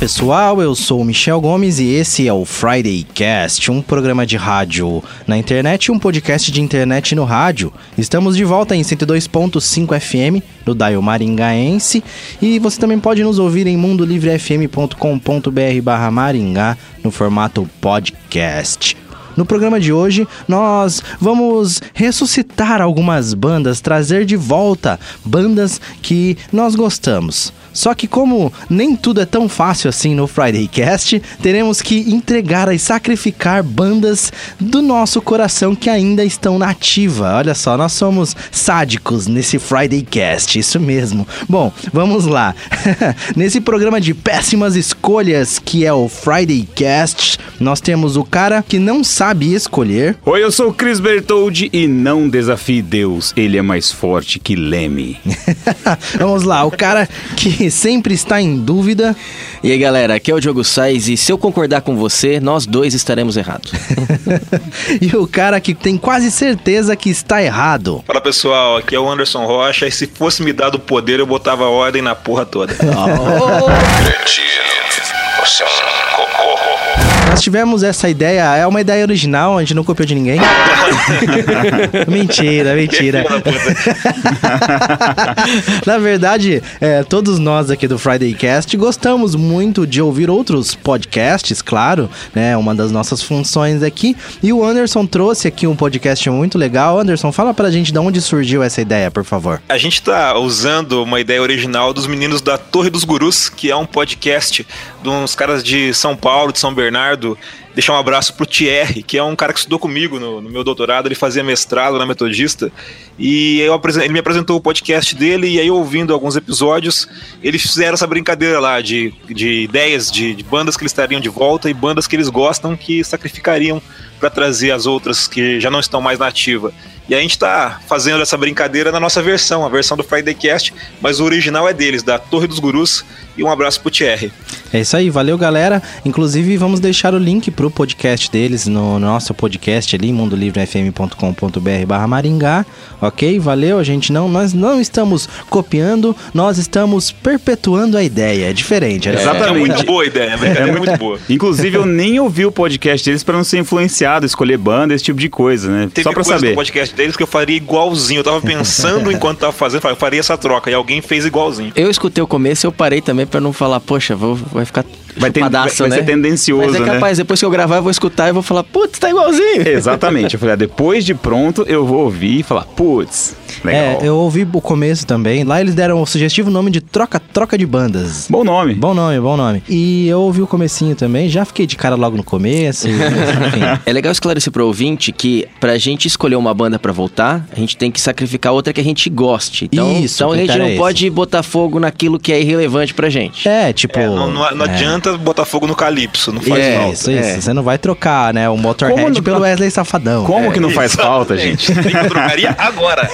Pessoal, eu sou o Michel Gomes e esse é o Friday Cast, um programa de rádio na internet e um podcast de internet no rádio. Estamos de volta em 102.5 FM no Dial Maringaense e você também pode nos ouvir em mundolivrefm.com.br barra Maringá no formato podcast. No programa de hoje, nós vamos ressuscitar algumas bandas, trazer de volta bandas que nós gostamos. Só que como nem tudo é tão fácil assim no Friday Cast, teremos que entregar e sacrificar bandas do nosso coração que ainda estão na ativa. Olha só, nós somos sádicos nesse Friday Cast, isso mesmo. Bom, vamos lá. nesse programa de péssimas escolhas que é o Friday Cast, nós temos o cara que não sabe escolher. Oi, eu sou o Chris Bertoldi e não desafie Deus, ele é mais forte que Leme. vamos lá, o cara que sempre está em dúvida. E aí, galera, aqui é o Diogo Sais e se eu concordar com você, nós dois estaremos errados. e o cara que tem quase certeza que está errado. Fala pessoal, aqui é o Anderson Rocha e se fosse me dado o poder eu botava ordem na porra toda. Você é um cocô. Nós tivemos essa ideia, é uma ideia original, a gente não copiou de ninguém. mentira, mentira. Na verdade, é, todos nós aqui do Friday Cast gostamos muito de ouvir outros podcasts, claro, né? Uma das nossas funções aqui. E o Anderson trouxe aqui um podcast muito legal. Anderson, fala pra gente de onde surgiu essa ideia, por favor. A gente tá usando uma ideia original dos meninos da Torre dos Gurus, que é um podcast de uns caras de São Paulo, de São Bernardo deixar um abraço pro Thierry, que é um cara que estudou comigo no, no meu doutorado, ele fazia mestrado na Metodista, e eu, ele me apresentou o podcast dele, e aí ouvindo alguns episódios, eles fizeram essa brincadeira lá de, de ideias de, de bandas que eles estariam de volta e bandas que eles gostam que sacrificariam para trazer as outras que já não estão mais na ativa. E a gente está fazendo essa brincadeira na nossa versão, a versão do Friday Cast, mas o original é deles, da Torre dos Gurus. E um abraço pro Thierry. É isso aí, valeu galera. Inclusive, vamos deixar o link pro podcast deles no nosso podcast ali, mundolivrefm.com.br barra Maringá. Ok? Valeu, a gente não, nós não estamos copiando, nós estamos perpetuando a ideia. É diferente. É, exatamente. É muito boa a ideia, né? é, é muito boa. Inclusive, eu nem ouvi o podcast deles para não ser influenciado, escolher banda, esse tipo de coisa, né? Teve Só pra coisa saber. podcast deles que eu faria igualzinho. Eu tava pensando enquanto tava fazendo, eu faria essa troca. E alguém fez igualzinho. Eu escutei o começo e eu parei também para não falar, poxa, vou, vai ficar vai, ter, vai, vai ser né? tendencioso, Mas é capaz, né? depois que eu gravar, eu vou escutar e vou falar, putz, tá igualzinho. Exatamente. Eu falei, ah, depois de pronto, eu vou ouvir e falar, putz, legal. É, eu ouvi o começo também. Lá eles deram o sugestivo nome de troca-troca de bandas. Bom nome. Bom nome, bom nome. E eu ouvi o comecinho também, já fiquei de cara logo no começo. é legal esclarecer pro ouvinte que pra gente escolher uma banda para voltar, a gente tem que sacrificar outra que a gente goste. Então, Isso, então a gente não é pode botar fogo naquilo que é irrelevante pra gente. É, tipo... É, não, não, não adianta botar fogo no Calypso, não faz é, falta. Isso, isso. É. Você não vai trocar, né, o Motorhead Como pelo Wesley Safadão. Como que não faz falta, gente? Eu trocaria agora. Agora.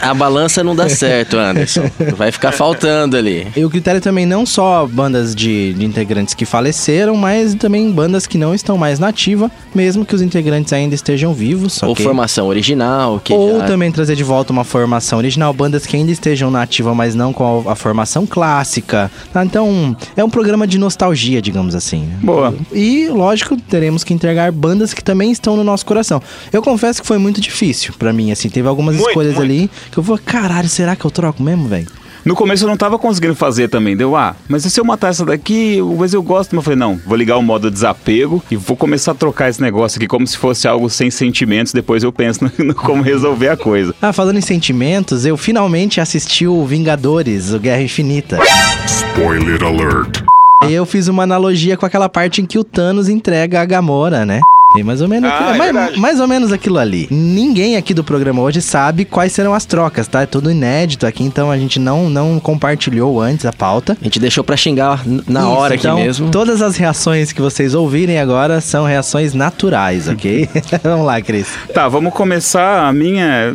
A balança não dá certo, Anderson. Vai ficar faltando ali. E o critério também não só bandas de, de integrantes que faleceram, mas também bandas que não estão mais nativa, mesmo que os integrantes ainda estejam vivos. Ou okay? formação original. Que Ou já... também trazer de volta uma formação original, bandas que ainda estejam nativa, mas não com a, a formação clássica. Tá? Então, é um programa de nostalgia, digamos assim. Boa. E, lógico, teremos que entregar bandas que também estão no nosso coração. Eu confesso que foi muito difícil para mim, assim. Teve algumas muito, escolhas muito. ali que eu vou, caralho, será que eu troco mesmo, velho? No começo eu não tava conseguindo fazer também. Deu, ah, mas se eu matar essa daqui, mas eu gosto. Mas eu falei, não, vou ligar o modo desapego e vou começar a trocar esse negócio aqui como se fosse algo sem sentimentos. Depois eu penso no, no como resolver a coisa. Ah, falando em sentimentos, eu finalmente assisti o Vingadores, o Guerra Infinita. Spoiler alert. Eu fiz uma analogia com aquela parte em que o Thanos entrega a Gamora, né? E mais ou menos, Ah, aquilo- é mais, mais ou menos aquilo ali. Ninguém aqui do programa hoje sabe quais serão as trocas, tá? É tudo inédito aqui, então a gente não, não compartilhou antes a pauta. A gente deixou pra xingar na Isso, hora então, aqui mesmo. Todas as reações que vocês ouvirem agora são reações naturais, ok? Vamos lá, Cris. Tá, vamos começar a minha.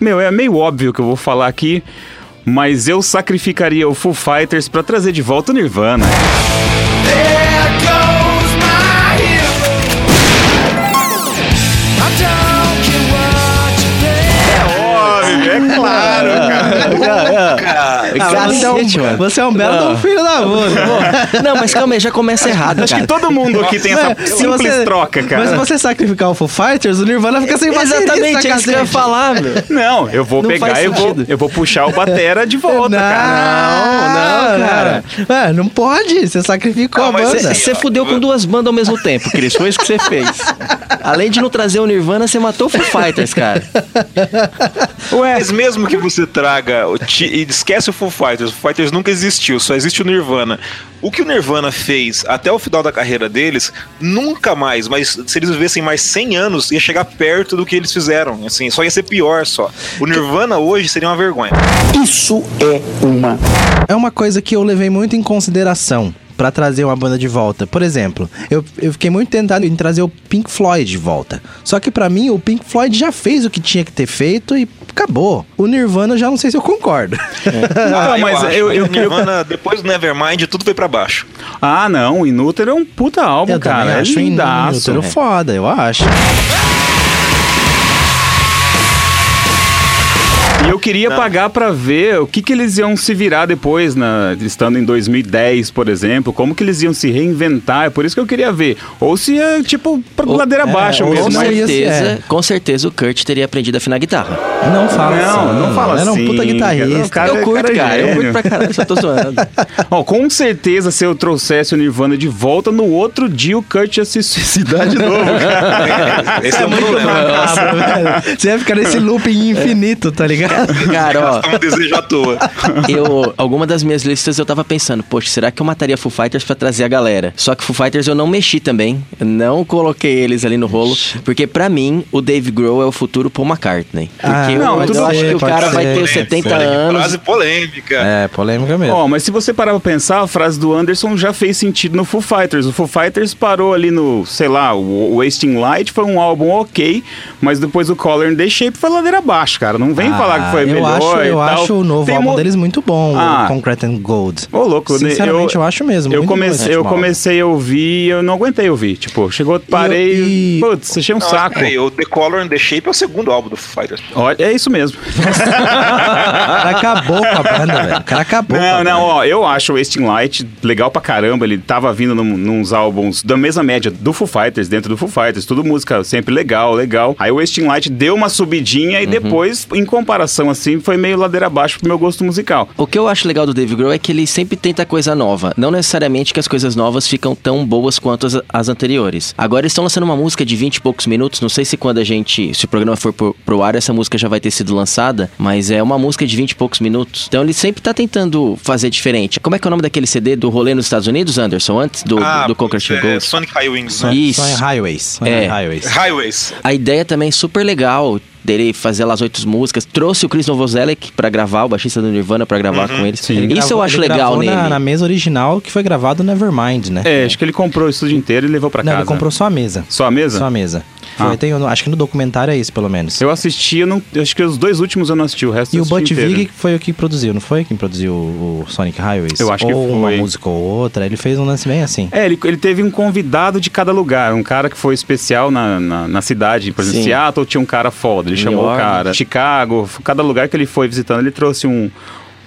Meu, é meio óbvio que eu vou falar aqui, mas eu sacrificaria o Foo Fighters pra trazer de volta o Nirvana. Óbvio, cara. Ah, você, é Cacete, um, mano. você é um belo um filho da puta. Não, mas calma aí, já começa errado, Acho que cara. todo mundo aqui tem essa Se simples você- troca, cara. Mas se você sacrificar o Foo Fighters, o Nirvana fica sem baterista, Exatamente, é isso que eu ia falar, meu. Não, eu vou Não pegar e vou, eu vou puxar o batera de volta, não, cara. não, cara. É, não pode, você sacrificou Não, a mas banda. assim, Você ó, fudeu com duas bandas ao mesmo tempo, Cris. Foi isso que você fez. Além de não trazer o Nirvana, você matou o Foo Fighters, cara. Mas mesmo que você traga e esquece o Foo Fighters, o Foo Fighters nunca existiu, só existe o Nirvana. O que o Nirvana fez até o final da carreira deles, nunca mais, mas se eles vivessem mais 100 anos, ia chegar perto do que eles fizeram. Assim, só ia ser pior só. O Nirvana hoje seria uma vergonha. Isso é uma É uma coisa que eu levei muito em consideração pra trazer uma banda de volta. Por exemplo, eu, eu fiquei muito tentado em trazer o Pink Floyd de volta. Só que pra mim o Pink Floyd já fez o que tinha que ter feito e acabou. O Nirvana eu já não sei se eu concordo. Não, mas eu- eu- o Nirvana, depois do Nevermind, tudo foi pra baixo. Ah, não, o Inútero é um puta álbum, eu cara. É acho lindaço. Inútero foda, eu acho. E eu queria pagar pra ver o que, que eles iam se virar depois, na, estando em 2010, por exemplo. Como que eles iam se reinventar. É por isso que eu queria ver. Ou se é, tipo, pra Ou- ladeira é, abaixo ou mesmo. Com né? certeza, é. com certeza o Kurt teria aprendido a afinar guitarra. Não fala Não, assim. não fala Ele Era um assim, puta guitarrista. O cara- eu curto, cara é cara. Eu curto pra caralho, só tô zoando. Ó, com certeza, se eu trouxesse o Nirvana de volta, no outro dia o Kurt ia se suicidar de novo, cara. Esse é, o problema. Macabro, velho. Você ia ficar nesse looping infinito, tá ligado? Cara, ó, um desejo à toa. eu, alguma das minhas listas eu tava pensando, poxa, será que eu mataria Foo Fighters pra trazer a galera? Só que Foo Fighters eu não mexi também, eu não coloquei eles ali no rolo, porque pra mim o Dave Grohl é o futuro Paul McCartney. Porque Ah, eu, não, eu tudo acho que o cara vai ser. ter os 70 anos. Frase polêmica. É, polêmica mesmo. Ó, mas se você parar pra pensar, a frase do Anderson já fez sentido no Foo Fighters. O Foo Fighters parou ali no, sei lá, o Wasting Light foi um álbum ok, mas depois o Color and the Shape foi ladeira abaixo, cara. Não vem Ah, falar que foi eu melhor Acho, e eu tal. acho o novo Tem álbum mo- deles muito bom, Ah. o Concrete and Gold. Ô, louco, Sinceramente, eu, acho mesmo. Eu, comecei, eu comecei a ouvir e eu não aguentei ouvir. Tipo, chegou, parei. e- Putz, achei um Não, saco. peraí, o The Color and the Shape é o segundo álbum do Foo Fighters. Olha, é isso mesmo. O cara acabou com a banda, velho. O cara acabou. com a Não, não, ó, eu acho o Wasting Light legal pra caramba. Ele tava vindo num, nos álbuns da mesma média do Foo Fighters, dentro do Foo Fighters. Tudo música sempre legal, legal. Aí o Wasting Light deu uma subidinha e depois, em comparação assim, foi meio ladeira abaixo pro meu gosto musical. O que eu acho legal do Dave Grohl é que ele sempre tenta coisa nova. Não necessariamente que as coisas novas ficam tão boas quanto as, as anteriores. Agora eles estão lançando uma música de 20 e poucos minutos. Não sei se quando a gente. Se o programa for pro, pro ar, essa música já vai ter sido lançada. Mas é uma música de 20 e poucos minutos. Então ele sempre tá tentando fazer diferente. Como é que é o nome daquele CD do rolê nos Estados Unidos, Anderson? Antes do, do, do Concrete é, Gold? Sonic Highwings, né? Isso. Em Highways. É. Highways. Highways. A ideia também é super legal dele fazer lá as oito músicas. Trouxe o Chris Novoselic pra gravar, o baixista do Nirvana, pra gravar com eles. Ele Isso eu acho ele legal nele. Na, na mesa original que foi gravado Nevermind, né? É, acho que ele comprou o estúdio inteiro e levou pra Não, casa. ele comprou só a mesa. Só a mesa? Só a mesa. Foi, Ah. tem, eu acho que no documentário é isso, pelo menos. Eu assisti, eu não, eu acho que os dois últimos eu não assisti, o resto E o Butch. Vig foi o que produziu, não foi? Quem produziu o Sonic Highways? Eu acho que ou uma foi. música ou outra. Ele fez um lance bem assim. É, ele, ele teve um convidado de cada lugar. Um cara que foi especial na, na, na cidade. Por exemplo, Sim. Seattle tinha um cara foda. Ele New chamou o Orleans. cara. Chicago, cada lugar que ele foi visitando, ele trouxe um,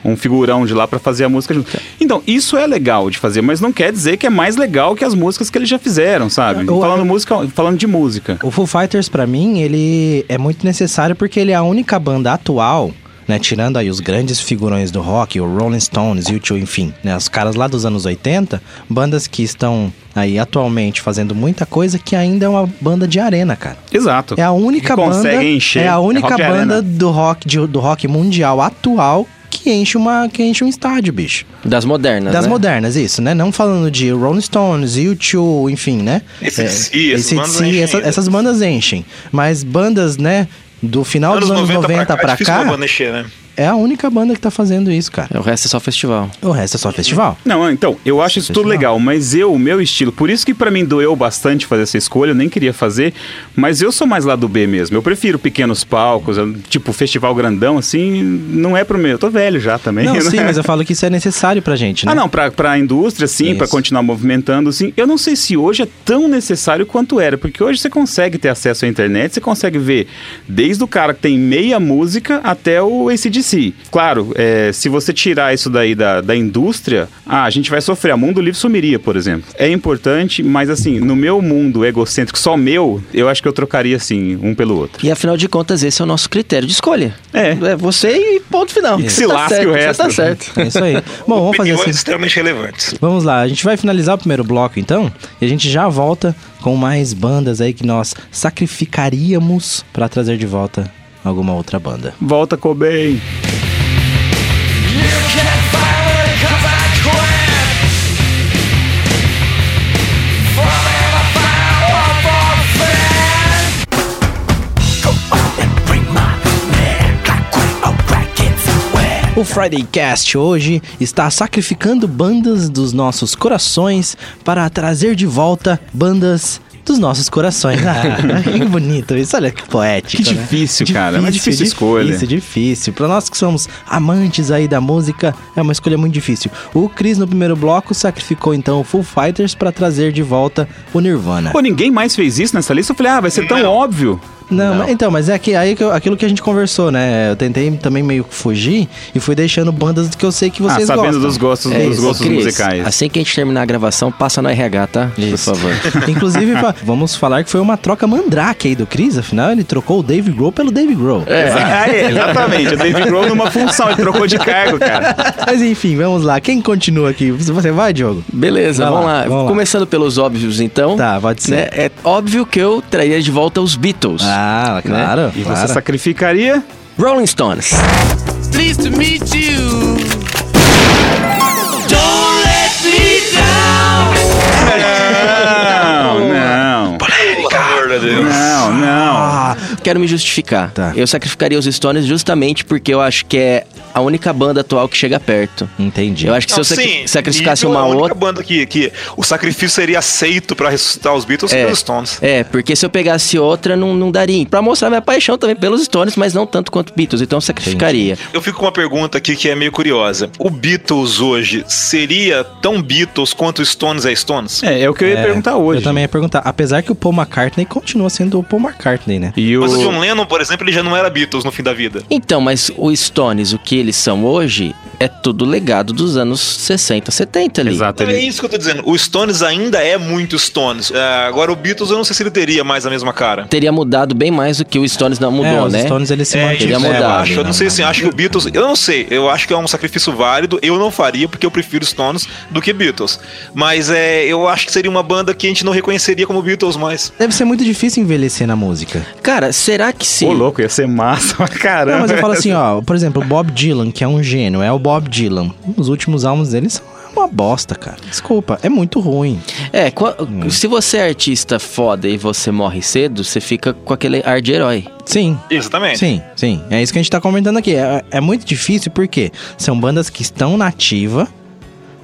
um figurão de lá pra fazer a música junto. Então, isso é legal de fazer, mas não quer dizer que é mais legal que as músicas que eles já fizeram, sabe? Eu- falando, música, falando de música. O Foo Fighters, pra mim, ele é muito necessário porque ele é a única banda atual, né? Tirando aí os grandes figurões do rock, o Rolling Stones, U2, enfim, né? Os caras lá dos anos 80, bandas que estão aí atualmente fazendo muita coisa que ainda é uma banda de arena, cara. Exato. É a única Que banda. consegue encher. é a única rock banda do rock, de- do rock mundial atual que enche, uma, que enche um estádio, bicho. Das modernas, Das né? modernas, isso, né? Não falando de Rolling Stones, U2, enfim, né? AC/DC, bandas enchem essa- essas bandas enchem. Mas bandas, né, do final Anos dos anos 90, pra é difícil cá, uma banda encher, né? É a única banda que tá fazendo isso, cara. O resto é só festival. O resto é só festival. Não, então, eu acho isso tudo Festival. legal, mas eu, o meu estilo, por isso que pra mim doeu bastante fazer essa escolha, eu nem queria fazer, mas eu sou mais lá do B mesmo. Eu prefiro pequenos palcos, tipo, festival grandão, assim, não é pro meu. Eu tô velho já também. Não, né? sim, mas eu falo que isso é necessário pra gente, né? Ah, não, pra, pra indústria, sim, pra Isso. continuar movimentando, sim. Eu não sei se hoje é tão necessário quanto era, porque hoje você consegue ter acesso à internet, você consegue ver desde o cara que tem meia música até o ACDC. Claro, é, se você tirar isso daí da, da indústria, ah, a gente vai sofrer. A Mundo Livre sumiria, por exemplo. É importante, mas assim, no meu mundo egocêntrico, só meu, eu acho que eu trocaria, assim, um pelo outro. E afinal de contas, esse é o nosso critério de escolha. É. É você e ponto final. Que Você se tá lasque certo, o você resto. tá certo. É isso aí. Bom, vamos fazer assim. extremamente relevantes. Vamos lá, a gente vai finalizar o primeiro bloco então, e a gente já volta com mais bandas aí que nós sacrificaríamos pra trazer de volta alguma outra banda. Volta, Cobain. O Friday Cast hoje está sacrificando bandas dos nossos corações para trazer de volta bandas dos nossos corações. Ah, que bonito isso, olha que poético. Que né? difícil, cara, é uma difícil escolha. Difícil, difícil. Para nós que somos amantes aí da música, é uma escolha muito difícil. O Chris no primeiro bloco sacrificou então o Full Fighters para trazer de volta o Nirvana. Pô, ninguém mais fez isso nessa lista. Eu falei, ah, vai ser tão Não. óbvio. Não, mas- então, mas é que, aí que eu- aquilo que a gente conversou, né? Eu tentei também meio que fugir e fui deixando bandas que eu sei que vocês ah, sabendo gostam. dos gostos, É dos isso. gostos Cris, musicais. Assim que a gente terminar a gravação, passa no RH, tá? Isso. Por favor. Inclusive, vamos falar que foi uma troca mandrake aí do Chris, afinal ele trocou o Dave Grohl pelo Dave Grohl. Ah, é, exatamente. O David Grohl numa função, ele trocou de cargo, cara. Mas enfim, vamos lá. Quem continua aqui? Você vai, Diogo? Beleza, Vai vamos lá, lá. vamos lá. Começando pelos óbvios, então. Tá, pode ser. Né? É óbvio que eu traria de volta os Beatles. Ah, claro. E claro. você sacrificaria? Rolling Stones. Pleased to meet you. Quero me justificar. Tá. Eu sacrificaria os Stones justamente porque eu acho que é a única banda atual que chega perto. entendi. Eu acho que Não, se eu sim, sacrificasse Beatles uma é a única outra. banda que, que o sacrifício seria aceito pra ressuscitar os Beatles É. pelos Stones. É, porque se eu pegasse outra, não, não daria. Pra mostrar minha paixão também pelos Stones, mas não tanto quanto Beatles. Então eu sacrificaria. Eu fico com uma pergunta aqui que é meio curiosa. O Beatles hoje seria tão Beatles quanto o Stones é Stones? É, é o que eu ia É, perguntar hoje. Eu também ia perguntar. Apesar que o Paul McCartney continua sendo o Paul McCartney, né? E o... Mas o John Lennon, por exemplo, ele já não era Beatles no fim da vida. Então, mas o Stones, o que eles são hoje, é tudo legado dos anos 60, 70 ali. Exato, Então, é ele... isso que eu tô dizendo. O Stones ainda é muito Stones. É, agora o Beatles eu não sei se ele teria mais a mesma cara. Teria mudado bem mais do que o Stones não mudou, é, os né? Stones eles se É, mantiveram. teria mudado, eu acho. Eu né? não sei assim, acho que o Beatles. Eu não sei. Eu acho que é um sacrifício válido. Eu não faria, porque eu prefiro Stones do que Beatles. Mas é, eu acho que seria uma banda que a gente não reconheceria como Beatles mais. Deve ser muito difícil envelhecer na música. Cara, será que sim? Ô, louco, ia ser massa pra caramba. Não, mas eu falo assim, ó, por exemplo, o Bob Dylan, que é um gênio, é o Bob Dylan. Os últimos álbuns dele são uma bosta, cara. Desculpa, é muito ruim. É, Hum. se você é artista foda e você morre cedo, você fica com aquele ar de herói. Sim. Exatamente. Sim, sim. É isso que a gente tá comentando aqui. É, é muito difícil porque são bandas que estão na ativa,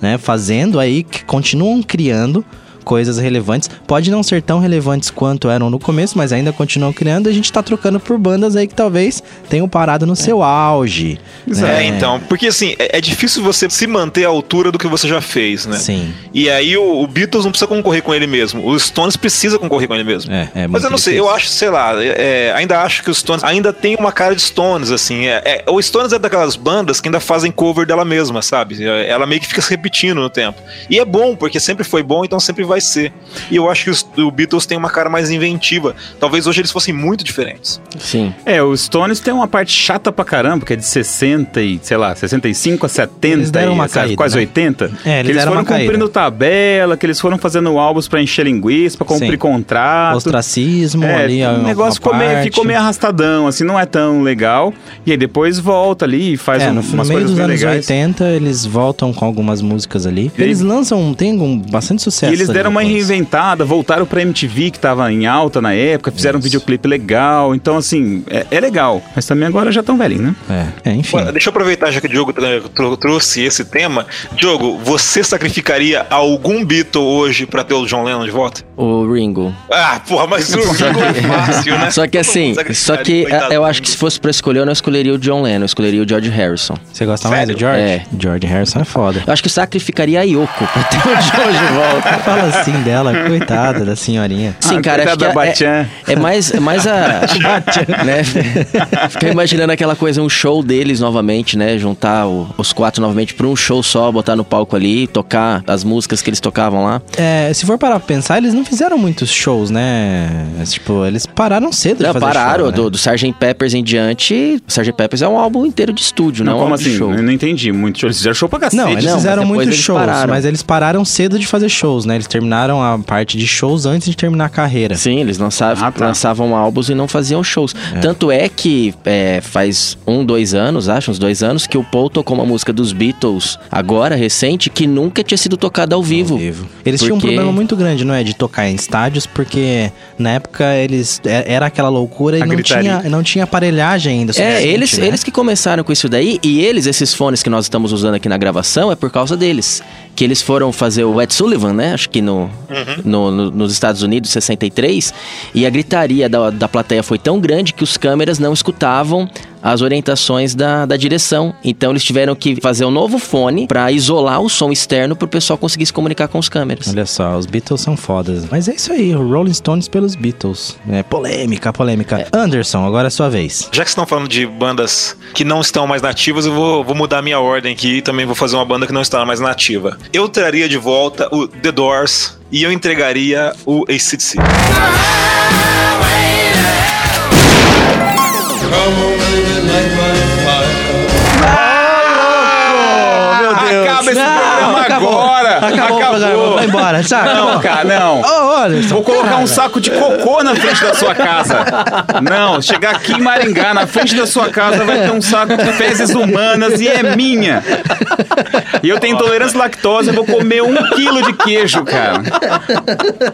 né? Fazendo aí, que continuam criando coisas relevantes. Pode não ser tão relevantes quanto eram no começo, mas ainda continuam criando. E a gente tá trocando por bandas aí que talvez tenham parado no seu auge. É, né? então. Porque assim, é, é difícil você se manter à altura do que você já fez, né? Sim. E aí o, o Beatles não precisa concorrer com ele mesmo. O Stones precisa concorrer com ele mesmo. É, é Mas eu não sei, difícil. eu acho, sei lá, é, ainda acho que os Stones ainda tem uma cara de Stones, assim. É, é, o Stones é daquelas bandas que ainda fazem cover dela mesma, sabe? É, Ela meio que fica se repetindo no tempo. E é bom, porque sempre foi bom, então sempre vai ser. E eu acho que os, o Beatles tem uma cara mais inventiva. Talvez hoje eles fossem muito diferentes. Sim. É, os Stones tem uma parte chata pra caramba, que é de 60 e, sei lá, 65 a 70 Eles deram uma sabe, caída, quase né? 80. É, eles que eles deram foram uma caída. cumprindo tabela, que eles foram fazendo álbuns pra encher linguiça, pra cumprir Sim. contrato. Ostracismo É, ali. o negócio ficou meio, ficou meio arrastadão, assim, não é tão legal. E aí depois volta ali e faz É, um- no, no umas meio coisas dos anos legais. 80, eles voltam com algumas músicas ali. E- Eles lançam, tem um, bastante sucesso. E eles ali. Deram uma reinventada, voltaram pra MTV que tava em alta na época, fizeram um Isso. videoclipe legal. Então, assim, é, é legal. Mas também agora já tão velhinho, né? É, é, enfim. Deixa eu aproveitar já que o Diogo trouxe esse tema. Diogo, você sacrificaria algum Beatle hoje pra ter o John Lennon de volta? O Ringo. Ah, porra, mas o Ringo é fácil, né? Só que assim, só que coitado eu acho que se fosse pra escolher, eu não escolheria o John Lennon, eu escolheria o George Harrison. Você gosta mais do Sério? George? É. George Harrison é foda. Eu acho que sacrificaria a Yoko pra ter o John de volta. Fala assim dela, coitada da senhorinha. Sim, Ah, cara, acho que da é, é, é mais, é mais a. né? Ficar imaginando aquela coisa, um show deles novamente, né? Juntar o- os quatro novamente pra um show só, botar no palco ali, tocar as músicas que eles tocavam lá. É, se for parar pra pensar, eles não fizeram muitos shows, né? Tipo, eles pararam cedo de Não, fazer pararam, show, né? do, do Sgt. Peppers em diante. O Sgt. Peppers é um álbum inteiro de estúdio, não, Não, é um como de assim? show. Eu não entendi muito. show. Eles fizeram show pra cacete. Não, eles não, fizeram muitos eles shows, pararam. mas eles pararam cedo de fazer shows, né? Eles terminaram a parte de shows antes de terminar a carreira. Sim, eles lançavam, Ah, tá. lançavam álbuns e não faziam shows. Tanto é que é, faz um, dois anos, acho, uns dois anos, que o Paul tocou uma música dos Beatles, agora, recente, que nunca tinha sido tocada ao vivo. Ao vivo. Eles tinham um Porque- problema muito grande, não é? De tocar em estádios, porque na época eles. é- Era aquela loucura e A não gritaria. tinha, não tinha aparelhagem ainda. É, eles, né? eles que começaram com isso daí, e eles, esses fones que nós estamos usando aqui na gravação, é por causa deles. Que eles foram fazer o Ed Sullivan, né? Acho que no, no- no- nos Estados Unidos, 63, e a gritaria da, da plateia foi tão grande que os câmeras não escutavam as orientações da, da direção. Então eles tiveram que fazer um novo fone pra isolar o som externo pro pessoal conseguir se comunicar com os câmeras. Olha só, os Beatles são fodas. Mas é isso aí, o Rolling Stones pelos Beatles. É polêmica, polêmica. Anderson, agora é sua vez. Já que estão falando de bandas que não estão mais nativas, eu vou, vou mudar a minha ordem aqui e também vou fazer uma banda que não está mais nativa. Eu traria de volta o The Doors e eu entregaria o ACDC. Acaba esse programa agora! Acabou, o programa, vai embora. Saca? Não, cara, não. Ô, Anderson. Vou colocar cara. um saco de cocô na frente da sua casa. Não, chegar aqui em Maringá, na frente da sua casa, vai ter um saco de fezes humanas e é minha. E eu tenho intolerância à lactose, eu vou comer um quilo de queijo, cara.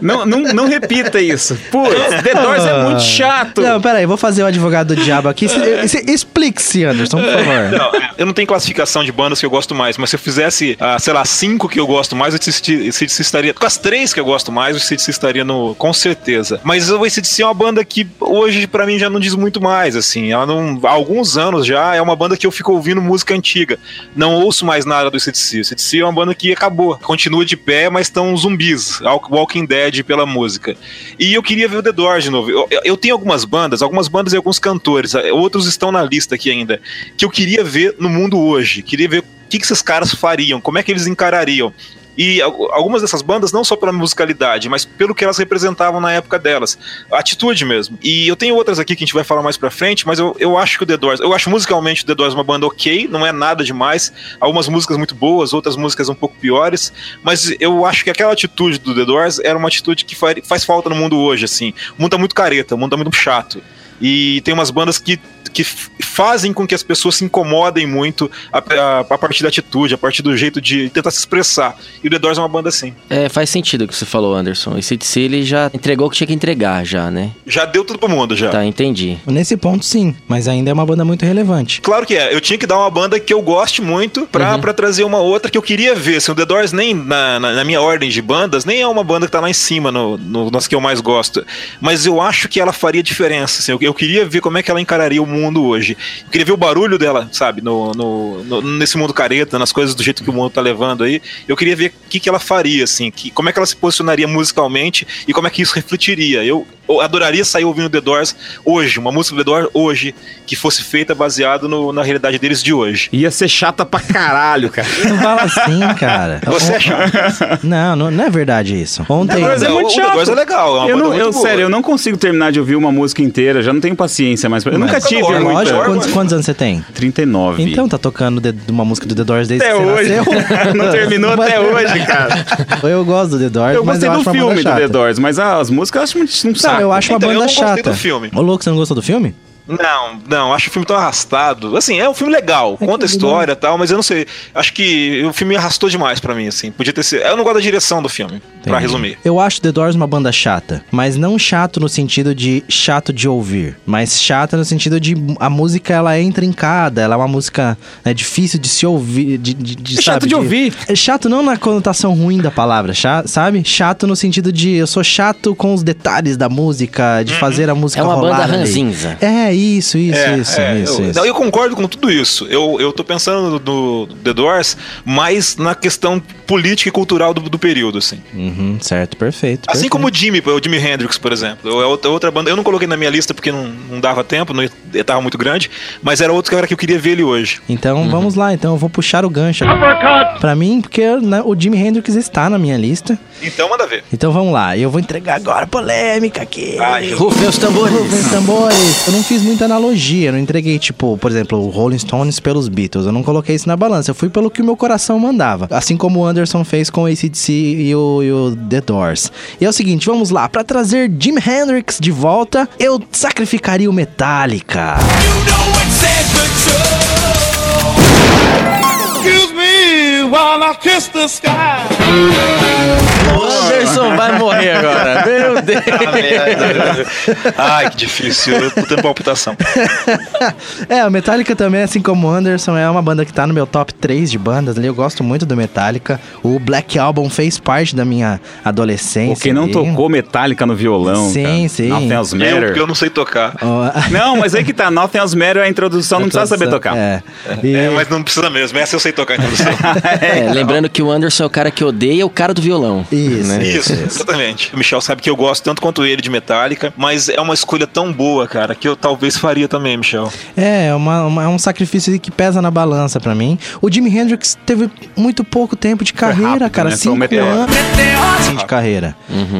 Não, não, não repita isso. Putz, The Doors é muito chato. Não, peraí, vou fazer o advogado do diabo aqui. Se- se- Explique-se, Anderson, por favor. Não, eu não tenho classificação de bandas que eu gosto mais, mas se eu fizesse, ah, sei lá, cinco que eu gosto mais, o ACDC estaria. Com as três que eu gosto mais, o ACDC estaria no. Com certeza. Mas o ACDC é uma banda que hoje, pra mim, já não diz muito mais, assim. Ela não, há alguns anos já é uma banda que eu fico ouvindo música antiga. Não ouço mais nada do ACDC. O ACDC é uma banda que acabou. Continua de pé, mas estão zumbis. Walking Dead pela música. E eu queria ver o The Doors de novo. Eu, eu- tenho algumas bandas, algumas bandas e alguns cantores, outros estão na lista aqui ainda, que eu queria ver no mundo hoje. Queria ver o que, que esses caras fariam, como é que eles encarariam. E al- algumas dessas bandas, não só pela musicalidade, mas pelo que elas representavam na época delas. A atitude mesmo. E eu tenho outras aqui que a gente vai falar mais pra frente, mas eu, eu acho que o The Doors, eu acho musicalmente o The Doors uma banda ok, não é nada demais. Algumas músicas muito boas, outras músicas um pouco piores. Mas eu acho que aquela atitude do The Doors era uma atitude que fa- faz falta no mundo hoje, assim. O mundo tá muito careta, o mundo tá muito chato. E tem umas bandas que, que fazem com que as pessoas se incomodem muito a, a- a partir da atitude, a partir do jeito de tentar se expressar. E o The Doors é uma banda assim. É, faz sentido o que você falou, Anderson. Esse CDC ele já entregou o que tinha que entregar, já, né? Já deu tudo pro mundo, já. Tá, entendi. Nesse ponto, sim. Mas ainda é uma banda muito relevante. Claro que é. Eu tinha que dar uma banda que eu goste muito pra, pra trazer uma outra que eu queria ver. Assim, o The Doors, nem na, na, na minha ordem de bandas, nem é uma banda que tá lá em cima no, no, nas que eu mais gosto. Mas eu acho que ela faria diferença. Assim, eu, eu queria ver como é que ela encararia o mundo hoje. Eu queria ver o barulho dela, sabe? No, no, no- nesse mundo careta, nas coisas do jeito que o mundo tá levando aí. Eu queria ver o que, que ela faria, assim, que, como é que ela se posicionaria musicalmente e como é que isso refletiria. Eu, eu adoraria sair ouvindo The Doors hoje, uma música do The Doors hoje, que fosse feita baseado no- na realidade deles de hoje. Ia ser chata pra caralho, cara. Não fala assim, cara. Você é chato. Não, não, não é verdade isso. Ontem. Mas é Não, muito o The chato. Doors é legal, é uma eu não, eu, sério, eu não consigo terminar de ouvir uma música inteira, já não tenho paciência mais. Eu nunca Mas- tive Lógico, muita. Lógico, quantos, quantos anos você tem? 39. Então, tá tocando de- uma música do The Doors desde até que você hoje. nasceu. não terminou até hoje, cara. Eu gosto do The Doors, Eu mas gostei eu do filme do The. Doors, mas as músicas eu acho muito um saco. Não, eu acho uma Então, eu banda não gostei chata. do filme. Ô, louco, você não gostou do filme? Não, não, acho o filme tão arrastado. Assim, é um filme legal, É conta a história e tal, mas eu não sei. Acho que o filme arrastou demais pra mim, assim. Podia ter sido. Eu não gosto da direção do filme, pra Entendi. resumir. Eu acho The Doors uma banda chata, mas não chato no sentido de chato de ouvir, mas chata no sentido de a música ela é intrincada, ela é uma música né, difícil de se ouvir, de, de, de, É chato sabe, de ouvir. É chato não na conotação ruim da palavra, cha- sabe? Chato no sentido de eu sou chato com os detalhes da música, de fazer a música É uma rolar banda ranzinza. É, isso, isso, É, isso, é, isso, eu, isso. não, eu concordo com tudo isso. Eu, eu tô pensando no The Doors mais na questão política e cultural do, do período, assim. Uhum, certo, perfeito. Assim perfeito. como o Jimmy, o Jimi Hendrix, por exemplo. É outra, outra banda. Eu não coloquei na minha lista porque não, não dava tempo, não, ele tava muito grande, mas era outro cara que eu queria ver ele hoje. Então vamos lá, então eu vou puxar o gancho. Pra mim, porque né, o Jimi Hendrix está na minha lista. Então manda ver. Então vamos lá, eu vou entregar agora polêmica aqui. Ai. Rufem os tambores. Rufem os tambores. Eu não fiz muita analogia, eu não entreguei, tipo, por exemplo, o Rolling Stones pelos Beatles. Eu não coloquei isso na balança, eu fui pelo que o meu coração mandava. Assim como o Anderson fez com o ACDC e o, e o The Doors. E é o seguinte, vamos lá, pra trazer Jimi Hendrix de volta, eu sacrificaria o Metallica. You know it's Excuse me while I kiss the sky. O Anderson vai morrer agora. Meu Deus. Ai, que difícil. Eu tô tendo palpitação. é, o Metallica também, assim como o Anderson, é uma banda que tá no meu top 3 de bandas ali. Eu gosto muito do Metallica. O Black Album fez parte da minha adolescência. Pô, quem não ali. tocou Metallica no violão, Sim, cara. sim. Nothing Else Eu, Matter. porque eu não sei tocar. Ó, Não, mas aí que tá, Nothing Else Matter, a introdução não precisa saber tocar. É. E- É, mas não precisa mesmo. Essa eu sei tocar, introdução. É, lembrando que o Anderson é o cara que odeia o cara do violão. Isso, né? Isso, exatamente. O Michel sabe que eu gosto tanto quanto ele de Metallica, mas é uma escolha tão boa, cara, que eu talvez faria também, Michel. É, é uma, uma- é um sacrifício que pesa na balança pra mim. O Jimi Hendrix teve muito pouco tempo de carreira, rápido, cara. né? Um Cinco meteoro. anos de carreira.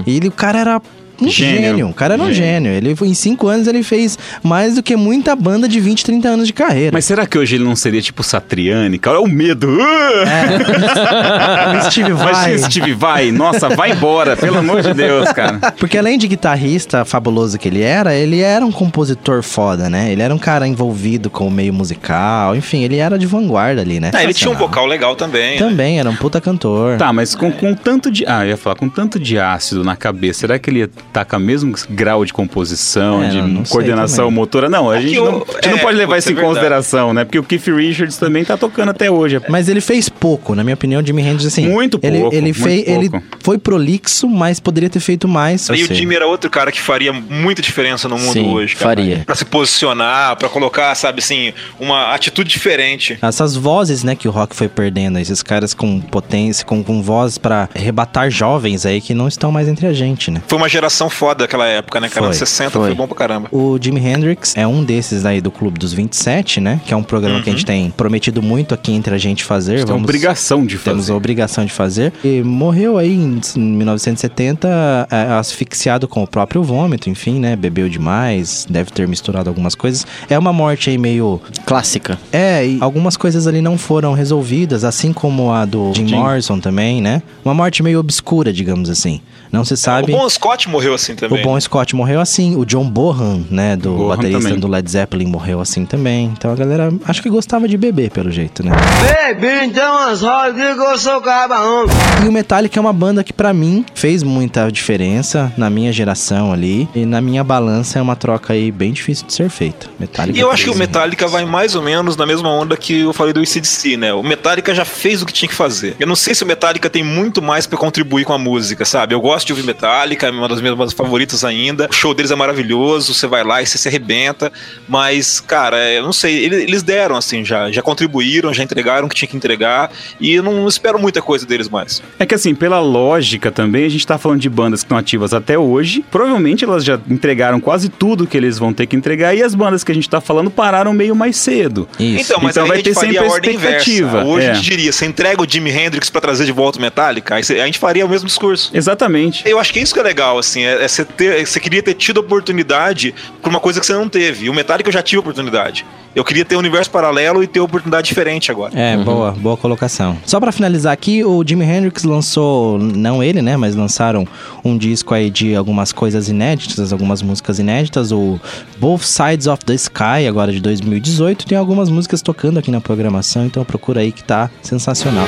E ele, o cara era um Gênio. gênio. O cara era um gênio. Ele, em cinco anos ele fez mais do que muita banda de 20, 30 anos de carreira. Mas será que hoje ele não seria tipo Satriani? Cara, é o medo. o Steve Vai. Mas Steve vai, nossa, vai embora, pelo amor de Deus, cara. Porque além de guitarrista fabuloso que ele era, ele era um compositor foda, né? Ele era um cara envolvido com o meio musical, enfim, ele era de vanguarda ali, né? Ah, ele tinha um vocal legal também. né? Também, era um puta cantor. Tá, mas com, com tanto de. Ah, eu ia falar, com tanto de ácido na cabeça, será que ele ia tá com o mesmo grau de composição, É, de não- coordenação também. motora? Não, a É gente, não, o- a gente não é, pode levar isso é em verdade. consideração, né? Porque o Keith Richards também tá tocando até hoje. Mas ele fez pouco, na minha opinião, Jimi Hendrix, assim. Muito ele, pouco, Ele, muito fez, ele pouco. foi prolixo, mas poderia ter feito mais. E o. Jimmy era outro cara que faria muita diferença no mundo Sim, hoje, cara. faria. Pra se posicionar, pra colocar, sabe assim, uma atitude diferente. Essas vozes, né, que o rock foi perdendo, esses caras com potência, com, com vozes pra arrebatar jovens aí que não estão mais entre a gente, né? Foi uma geração foda daquela época, né, cara? Foi, Anos 60 foi. foi bom pra caramba. O Jimi Hendrix é um desses aí do Clube dos 27, né? Que é um programa que a gente tem prometido muito aqui entre a gente fazer. Tem Vamos, obrigação de Temos fazer. a obrigação de fazer. E morreu aí em 1970, é, asfixiado com o próprio vômito, enfim, né? Bebeu demais, deve ter misturado algumas coisas. É uma morte aí meio. Clássica. É, e algumas coisas ali não foram resolvidas, assim como a do Jim Jim. Morrison também, né? Uma morte meio obscura, digamos assim. Não se sabe. O Bon Scott morreu assim também. O Bon Scott morreu assim, o John Bohan, né, do Bonham baterista também. do Led Zeppelin morreu assim também. Então a galera acho que gostava de beber pelo jeito, né? Baby, então as rodas que eu sou cabarão. E o Metallica é uma banda que pra mim fez muita diferença na minha geração ali e na minha balança é uma troca aí bem difícil de ser feita. Metallica. E eu acho que o Metallica vai mais ou menos na mesma onda que eu falei do ACDC, né? O Metallica já fez o que tinha que fazer. Eu não sei se o Metallica tem muito mais pra contribuir com a música, sabe? Eu gosto de ouvir Metallica, é uma das minhas bandas favoritas ainda. O show deles é maravilhoso, você vai lá e você se arrebenta. Mas, cara, eu não sei, ele- eles deram assim já, já contribuíram, já entregaram o que tinha que entregar. E eu não espero muita coisa deles mais. É que assim, pela lógica também, a gente tá falando de bandas que estão ativas até hoje. Provavelmente elas já entregaram quase tudo que eles vão ter que entregar. E as bandas que a gente tá falando pararam meio mais cedo. Isso. Então, mas Então aí vai a gente ter sempre a a ordem inversa. expectativa, Hoje é. a gente diria, você entrega o Jimi Hendrix pra trazer de volta o Metallica, aí a gente faria o mesmo discurso. Exatamente. Eu acho que isso que é legal, assim, é, é, é você, ter, você queria ter tido oportunidade pra uma coisa que você não teve. E o Metallica eu já tive oportunidade. Eu queria ter um universo paralelo e ter oportunidade diferente agora. É, boa, boa colocação. Só pra finalizar aqui, o Jimi Hendrix lançou, não ele, né, mas lançaram um disco aí de algumas coisas inéditas, algumas músicas inéditas, o Both Sides of the Sky, agora de 2018, tem algumas músicas tocando aqui na programação, então procura aí que tá sensacional.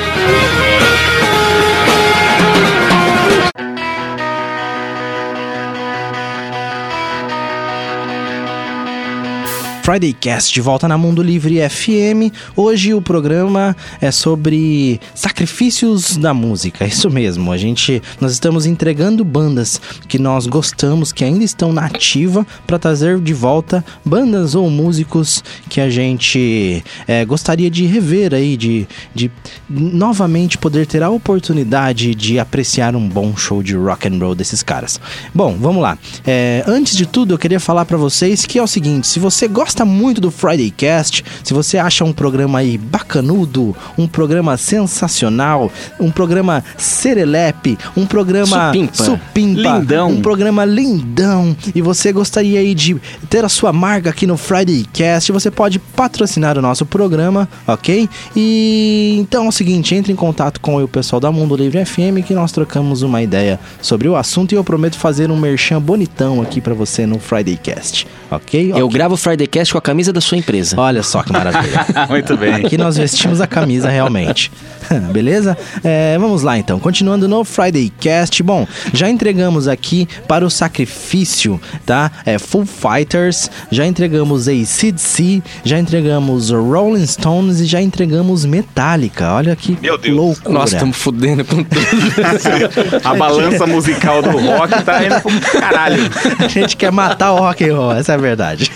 Friday Cast de volta na Mundo Livre FM. Hoje o programa é sobre sacrifícios da música. É isso mesmo. A gente nós estamos entregando bandas que nós gostamos, que ainda estão na ativa para trazer de volta bandas ou músicos que a gente é, gostaria de rever aí, de, de novamente poder ter a oportunidade de apreciar um bom show de rock and roll desses caras. Bom, vamos lá. É, antes de tudo, eu queria falar para vocês que é o seguinte: se você gosta muito do Friday Cast, se você acha um programa aí bacanudo, um programa sensacional, um programa serelepe, um programa Supimpa. supimpa, Lindão. um programa lindão, e você gostaria aí de ter a sua marca aqui no Friday Cast, você pode patrocinar o nosso programa, ok? E então é o seguinte, entre em contato com o pessoal da Mundo Livre FM que nós trocamos uma ideia sobre o assunto e eu prometo fazer um merchan bonitão aqui pra você no Friday Cast, ok? Eu gravo o Friday Cast com a camisa da sua empresa. Olha só que maravilha. Muito bem. Aqui nós vestimos a camisa realmente. Beleza? É, vamos lá então. Continuando no Friday Cast. Bom, já entregamos aqui para o sacrifício, tá? É Full Fighters, já entregamos ACDC, já entregamos Rolling Stones e já entregamos Metallica. Olha que Meu Deus. loucura. Nossa, estamos fudendo com tudo. A balança musical do rock tá indo pro caralho. A gente quer matar o rock and roll, essa é a verdade.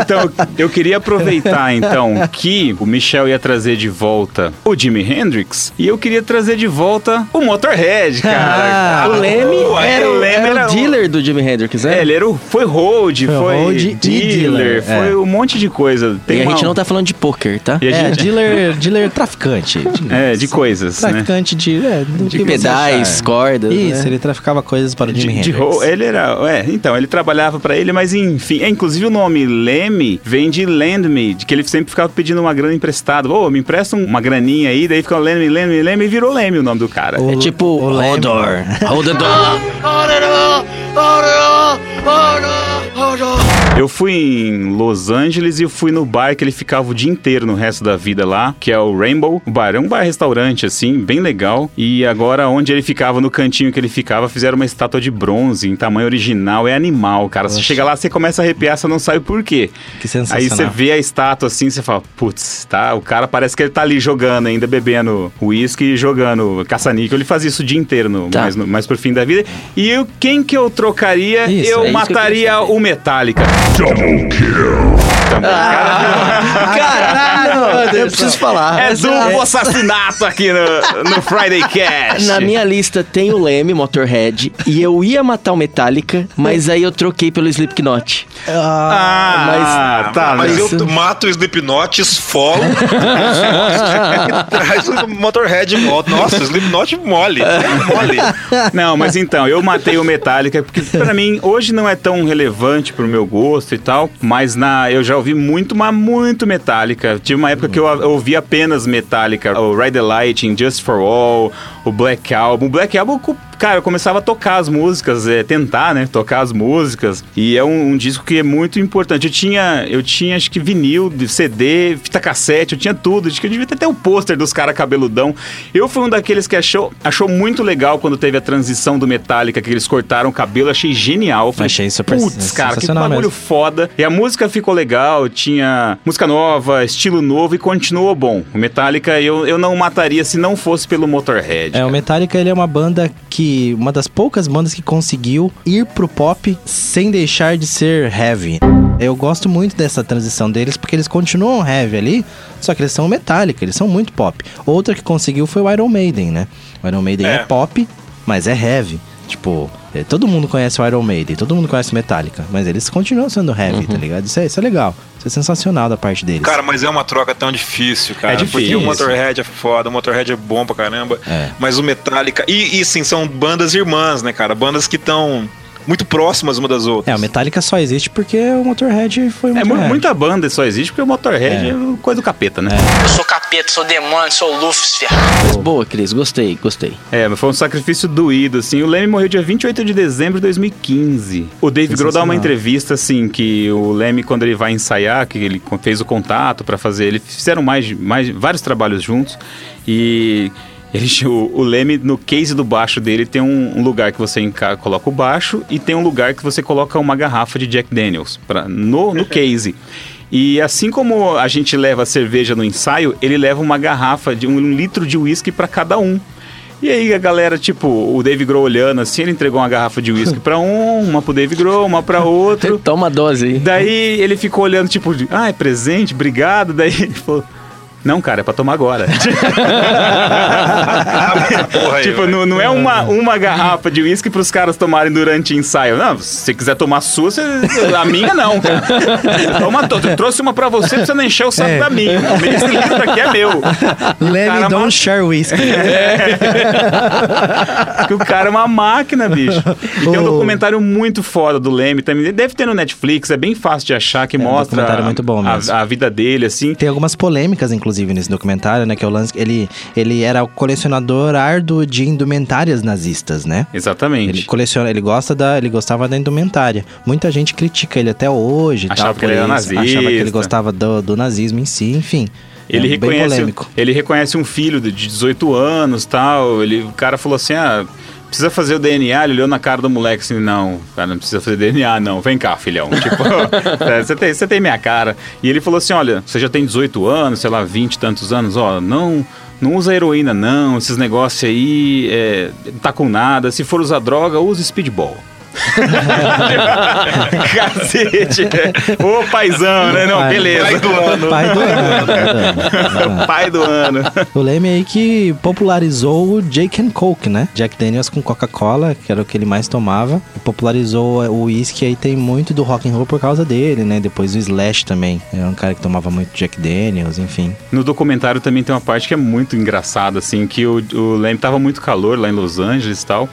Então, eu queria aproveitar, então, que o Michel ia trazer de volta o Jimi Hendrix e eu queria trazer de volta o Motorhead, cara. Ah, o Leme Ué, era, o- o Leme era era o dealer do Jimi Hendrix, né? É, ele era o, foi road, Foi foi, e dealer, dealer, foi é. um monte de coisa. Tem e a uma- gente não tá falando de poker, tá? E a É, gente- dealer, dealer traficante. É, de coisas, né? Traficante de, é, De pedais, achar. cordas. Isso, né? ele traficava coisas para o De, Jimi de Hendrix. ro- ele era, é, então, ele trabalhava pra ele, mas enfim, é, inclusive o nome Leme vem de Lend Me, de que ele sempre ficava pedindo uma grana emprestada. Ô, me empresta um- uma graninha aí, daí ficava Leme, Leme, Leme e virou Leme o nome do cara. O- É tipo, o Leme. hold door, hold the door. Eu fui em Los Angeles e eu fui no bar que ele ficava o dia inteiro no resto da vida lá, que é o Rainbow. O bar é um bar-restaurante, assim, bem legal. E agora, onde ele ficava, no cantinho que ele ficava, fizeram uma estátua de bronze em tamanho original. É animal, cara. Você chega lá, você começa a arrepiar, você não sabe por quê. Que Aí sensacional. você vê a estátua assim, você fala, putz, tá? O cara parece que ele tá ali jogando ainda, bebendo uísque e jogando caça-níquel. Ele fazia isso o dia inteiro, no, Tá. mais, no- mais pro fim da vida. E eu, quem que eu trocaria? Isso, eu é eu mataria saber. o Metallica. Double kill. Também. Caralho, eu preciso falar. É duplo assassinato aqui no, no Friday Cash. Na minha lista tem o Leme, Motorhead, e eu ia matar o Metallica, mas aí eu troquei pelo Slipknot. Ah, mas- tá. Mas mas- eu mato o Slipknot, esfolo e traz o Motorhead volta. Nossa, o Slipknot mole. Mole. Não, mas então, eu matei o Metallica porque pra mim hoje não é tão relevante pro meu gosto e tal, mas na eu já ouvi muito, mas muito Metallica. Tive uma época que eu, eu ouvi apenas Metallica, o Ride the Lightning, Just for All, o Black Album. O Black Album, cara, eu começava a tocar as músicas, é, tentar, né, tocar as músicas, e é um, um disco que é muito importante. Eu tinha, eu tinha acho que vinil, CD, fita cassete, eu tinha tudo. Acho que eu devia ter até o pôster dos caras cabeludão. Eu fui um daqueles que achou, achou muito legal quando teve a transição do Metallica, que eles cortaram o cabelo, achei genial. Falei, Achei super Putz, cara, que bagulho mesmo. foda. E a música ficou legal, tinha música nova, estilo novo e continuou bom. O Metallica eu, eu não mataria se não fosse pelo Motorhead. É, cara. o Metallica ele é uma banda que. Uma das poucas bandas que conseguiu ir pro pop sem deixar de ser heavy. Eu gosto muito dessa transição deles porque eles continuam heavy ali, só que eles são Metallica, eles são muito pop. Outra que conseguiu foi o Iron Maiden, né? O Iron Maiden é, É. pop, mas é heavy. Tipo, todo mundo conhece o Iron Maiden, todo mundo conhece o Metallica, mas eles continuam sendo heavy, tá ligado? Isso é, isso é legal. Isso é sensacional da parte deles. Cara, mas é uma troca tão difícil, cara. É difícil. Porque o Motorhead é foda, o Motorhead é bom pra caramba. É. Mas o Metallica. E, e sim, são bandas irmãs, né, cara? Bandas que estão muito próximas uma das outras. É, o Metallica só existe porque o Motorhead foi o É, Motorhead. muita banda só existe porque o Motorhead é, coisa do capeta, né? Eu sou capeta, sou demônio, sou Lúcifer. Boa, Cris, gostei, gostei. É, mas foi um sacrifício doído, assim. O Leme morreu dia 28 de dezembro de 2015. O Dave Grohl dá uma entrevista, assim, que o Leme, quando ele vai ensaiar, que ele fez o contato pra fazer, eles fizeram mais, mais vários trabalhos juntos. E ele, o, o Leme, no case do baixo dele, tem um, um lugar que você enca- coloca o baixo e tem um lugar que você coloca uma garrafa de Jack Daniels pra, no, no case. E assim como a gente leva cerveja no ensaio, ele leva uma garrafa de um, litro de uísque pra cada um. E aí a galera, tipo, o Dave Grohl olhando assim, ele entregou uma garrafa de uísque pra um, uma pro Dave Grohl, uma pra outro. Toma a dose aí. Daí ele ficou olhando, tipo, ah, é presente, obrigado. Daí ele falou, não, cara, é pra tomar agora. Tipo, não, não é uma, uma garrafa de uísque pros caras tomarem durante o ensaio. Não, se você quiser tomar a sua, você- a minha não, cara. Toma toda. Eu trouxe uma pra você pra você não encher o saco É. da minha. Esse livro aqui é meu. Lemmy Cara, don't ma- share whisky. que o cara é uma máquina, bicho. E tem um documentário muito foda do Leme também. Deve ter no Netflix, é bem fácil de achar, que um mostra bom a- mesmo. A, vida dele, assim. Tem algumas polêmicas, inclusive, nesse documentário, né? Que é o lance. Ele, ele era o colecionador árduo de indumentárias nazistas, né? Exatamente. Ele coleciona, ele gosta da, ele gostava da indumentária. Muita gente critica ele até hoje, Achava tal, que ele era isso. Achava que ele nazista. gostava do, do nazismo em si, enfim. Ele, é bem reconhece, polêmico. ele reconhece um filho de 18 anos tal. Ele, o cara falou assim: ah, precisa fazer o DNA. Ele olhou na cara do moleque assim: não, cara, não precisa fazer DNA, não. Vem cá, filhão. Tipo, é, você tem, você tem minha cara. E ele falou assim: olha, você já tem 18 anos, sei lá, 20 e tantos anos, ó, não. Não usa heroína, não. Esses negócios aí, é, tá com nada. Se for usar droga, use speedball. Cacete. Ô, paizão, né? Não, Pai- beleza. Pai do ano. Pai do ano, pai do ano. O Leme aí que popularizou o Jake and Coke, né? Jack Daniels com Coca-Cola, que era o que ele mais tomava. E popularizou o uísque aí tem muito do rock and roll por causa dele, né? Depois o Slash também. Era um cara que tomava muito Jack Daniels, enfim. No documentário também tem uma parte que é muito engraçada, assim, que o, o Leme tava muito calor lá em Los Angeles e tal.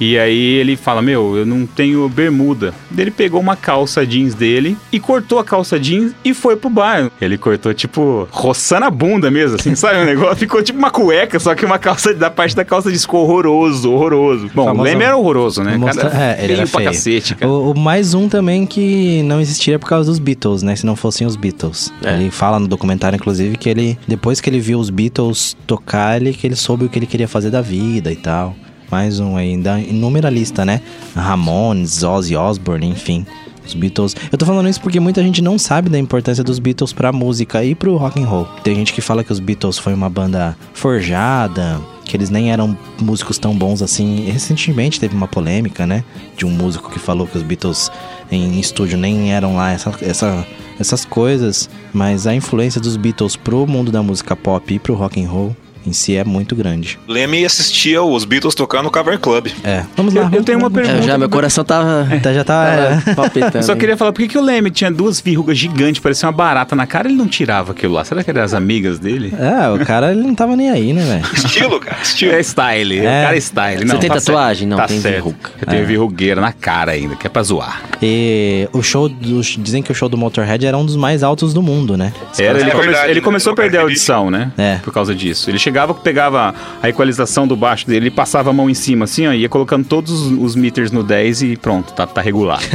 E aí ele fala, meu, eu não tenho bermuda. Ele pegou uma calça jeans dele e cortou a calça jeans e foi pro bar. Ele cortou, tipo, roçando a bunda mesmo, assim, sabe? O negócio ficou tipo uma cueca, só que uma calça, da parte da calça jeans ficou horroroso, horroroso. Bom, o Famoso- Leme era horroroso, né? Mostra- Cara, é, ele era pra feio. cacete, cara. O, o mais um também que não existiria por causa dos Beatles, né? Se não fossem os Beatles. É. Ele fala no documentário, inclusive, que ele, depois que ele viu os Beatles tocar, ele, que ele soube o que ele queria fazer da vida e tal. Mais um aí, da inúmera lista, né? Ramones, Ozzy Osbourne, enfim. Os Beatles. Eu tô falando isso porque muita gente não sabe da importância dos Beatles pra música e pro rock and roll. Tem gente que fala que os Beatles foi uma banda forjada, que eles nem eram músicos tão bons assim. Recentemente teve uma polêmica, né? De um músico que falou que os Beatles em estúdio nem eram lá essa, essa, essas coisas. Mas a influência dos Beatles pro mundo da música pop e pro rock and roll em si é muito grande. Leme assistia os Beatles tocando no Cover Club. É. Vamos lá. Eu- eu tenho uma vamos- pergunta. É, já meu coração tava, Tá, já tá. tava palpitando. Eu só queria falar, por que, que o Leme tinha duas verrugas gigantes, parecia uma barata na cara, ele não tirava aquilo lá? Será que eram as amigas dele? É, o cara ele não tava nem aí, né, velho? Estilo, cara, estilo. É style, É. o cara é style. Você Não, tem tá tatuagem? certo. Não, tá tem certo. verruga. Eu tenho É. verrugueira na cara ainda, que é pra zoar. E o show dos. Dizem que o show do Motorhead era um dos mais altos do mundo, né? Era, ele, É come- verdade, ele né? começou a perder a audição, né? É. Por causa disso. Ele chegava, pegava a equalização do baixo dele, ele passava a mão em cima, assim, ó, ia colocando todos os, meters no 10 e pronto, tá, tá regular.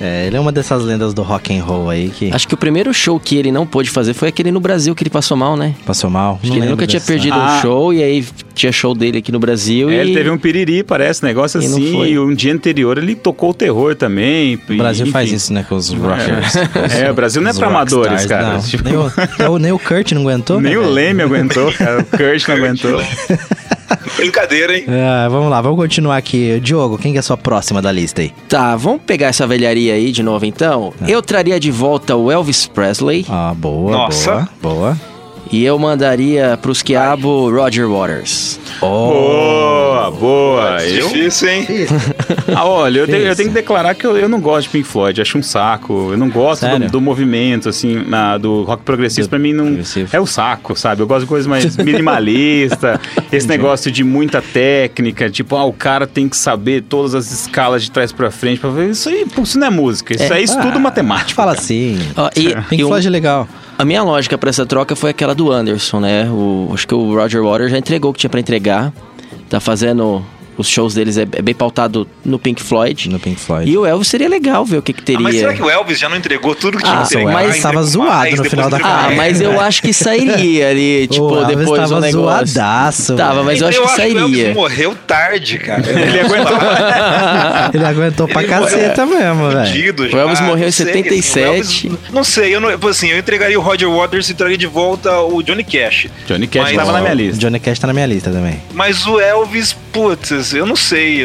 É, ele é uma dessas lendas do rock and roll aí que Acho que o primeiro show que ele não pôde fazer foi aquele no Brasil que ele passou mal, né? passou mal. Acho que ele nunca tinha perdido Ah. um show e aí tinha show dele aqui no Brasil É, e... ele teve um piriri, parece, negócio E não assim, e um dia anterior ele tocou o terror também. O Brasil e, faz isso, né, com os rockers. É, o Brasil não é pra amadores, cara. não. Tipo, Nem, o, nem o- Kurt não aguentou? nem né, o velho? Aguentou, cara. O Kurt não aguentou. Brincadeira, hein? Ah, vamos lá, vamos continuar aqui. Diogo, quem que é a sua próxima da lista aí? Tá, vamos pegar essa velharia aí de novo então. Eu traria de volta o Elvis Presley Ah, boa, Nossa. boa, boa. e eu mandaria pros quiabo Roger Waters. Oh, Boa, boa. Difícil, hein? Ah, olha, eu, tenho, eu tenho que declarar que eu, eu não gosto de Pink Floyd, acho um saco. Eu não gosto do, do movimento, assim, na- do rock progressivo. Do pra mim, não progressivo. é o saco, sabe? Eu gosto de coisa mais minimalista, esse negócio de muita técnica, tipo, ah, o cara tem que saber todas as escalas de trás pra frente. Pra ver. Isso aí, isso não é música, isso aí é estudo Ah, matemático. Fala cara. assim. E, Pink e um- Floyd é legal. a minha lógica pra essa troca foi aquela do Anderson, né? O, acho que o Roger Waters já entregou o que tinha pra entregar. Tá fazendo. Os shows deles é, é bem pautado no Pink Floyd. No Pink Floyd. E o Elvis seria legal ver o que, que Ah, teria. mas será que o Elvis já não entregou tudo que tinha Ah, que entregar? mas Entregou tava mais, zoado no final da Ah, carreira. mais? mas eu acho que sairia ali, tipo, o Elvis depois tava do negócio. zoadaço. Tava, mas eu acho que o sairia. Elvis morreu tarde, cara. Ele aguentou. Ele aguentou pra Ele caceta mesmo, velho. O Elvis morreu em não sei, assim, o 77. Elvis- não sei, eu não, tipo assim, eu entregaria o Roger Waters e traria de volta o Johnny Cash. Johnny Cash Mas- tava na minha O lista. Johnny Cash tá na minha lista também. Mas o Elvis, putz, eu não sei.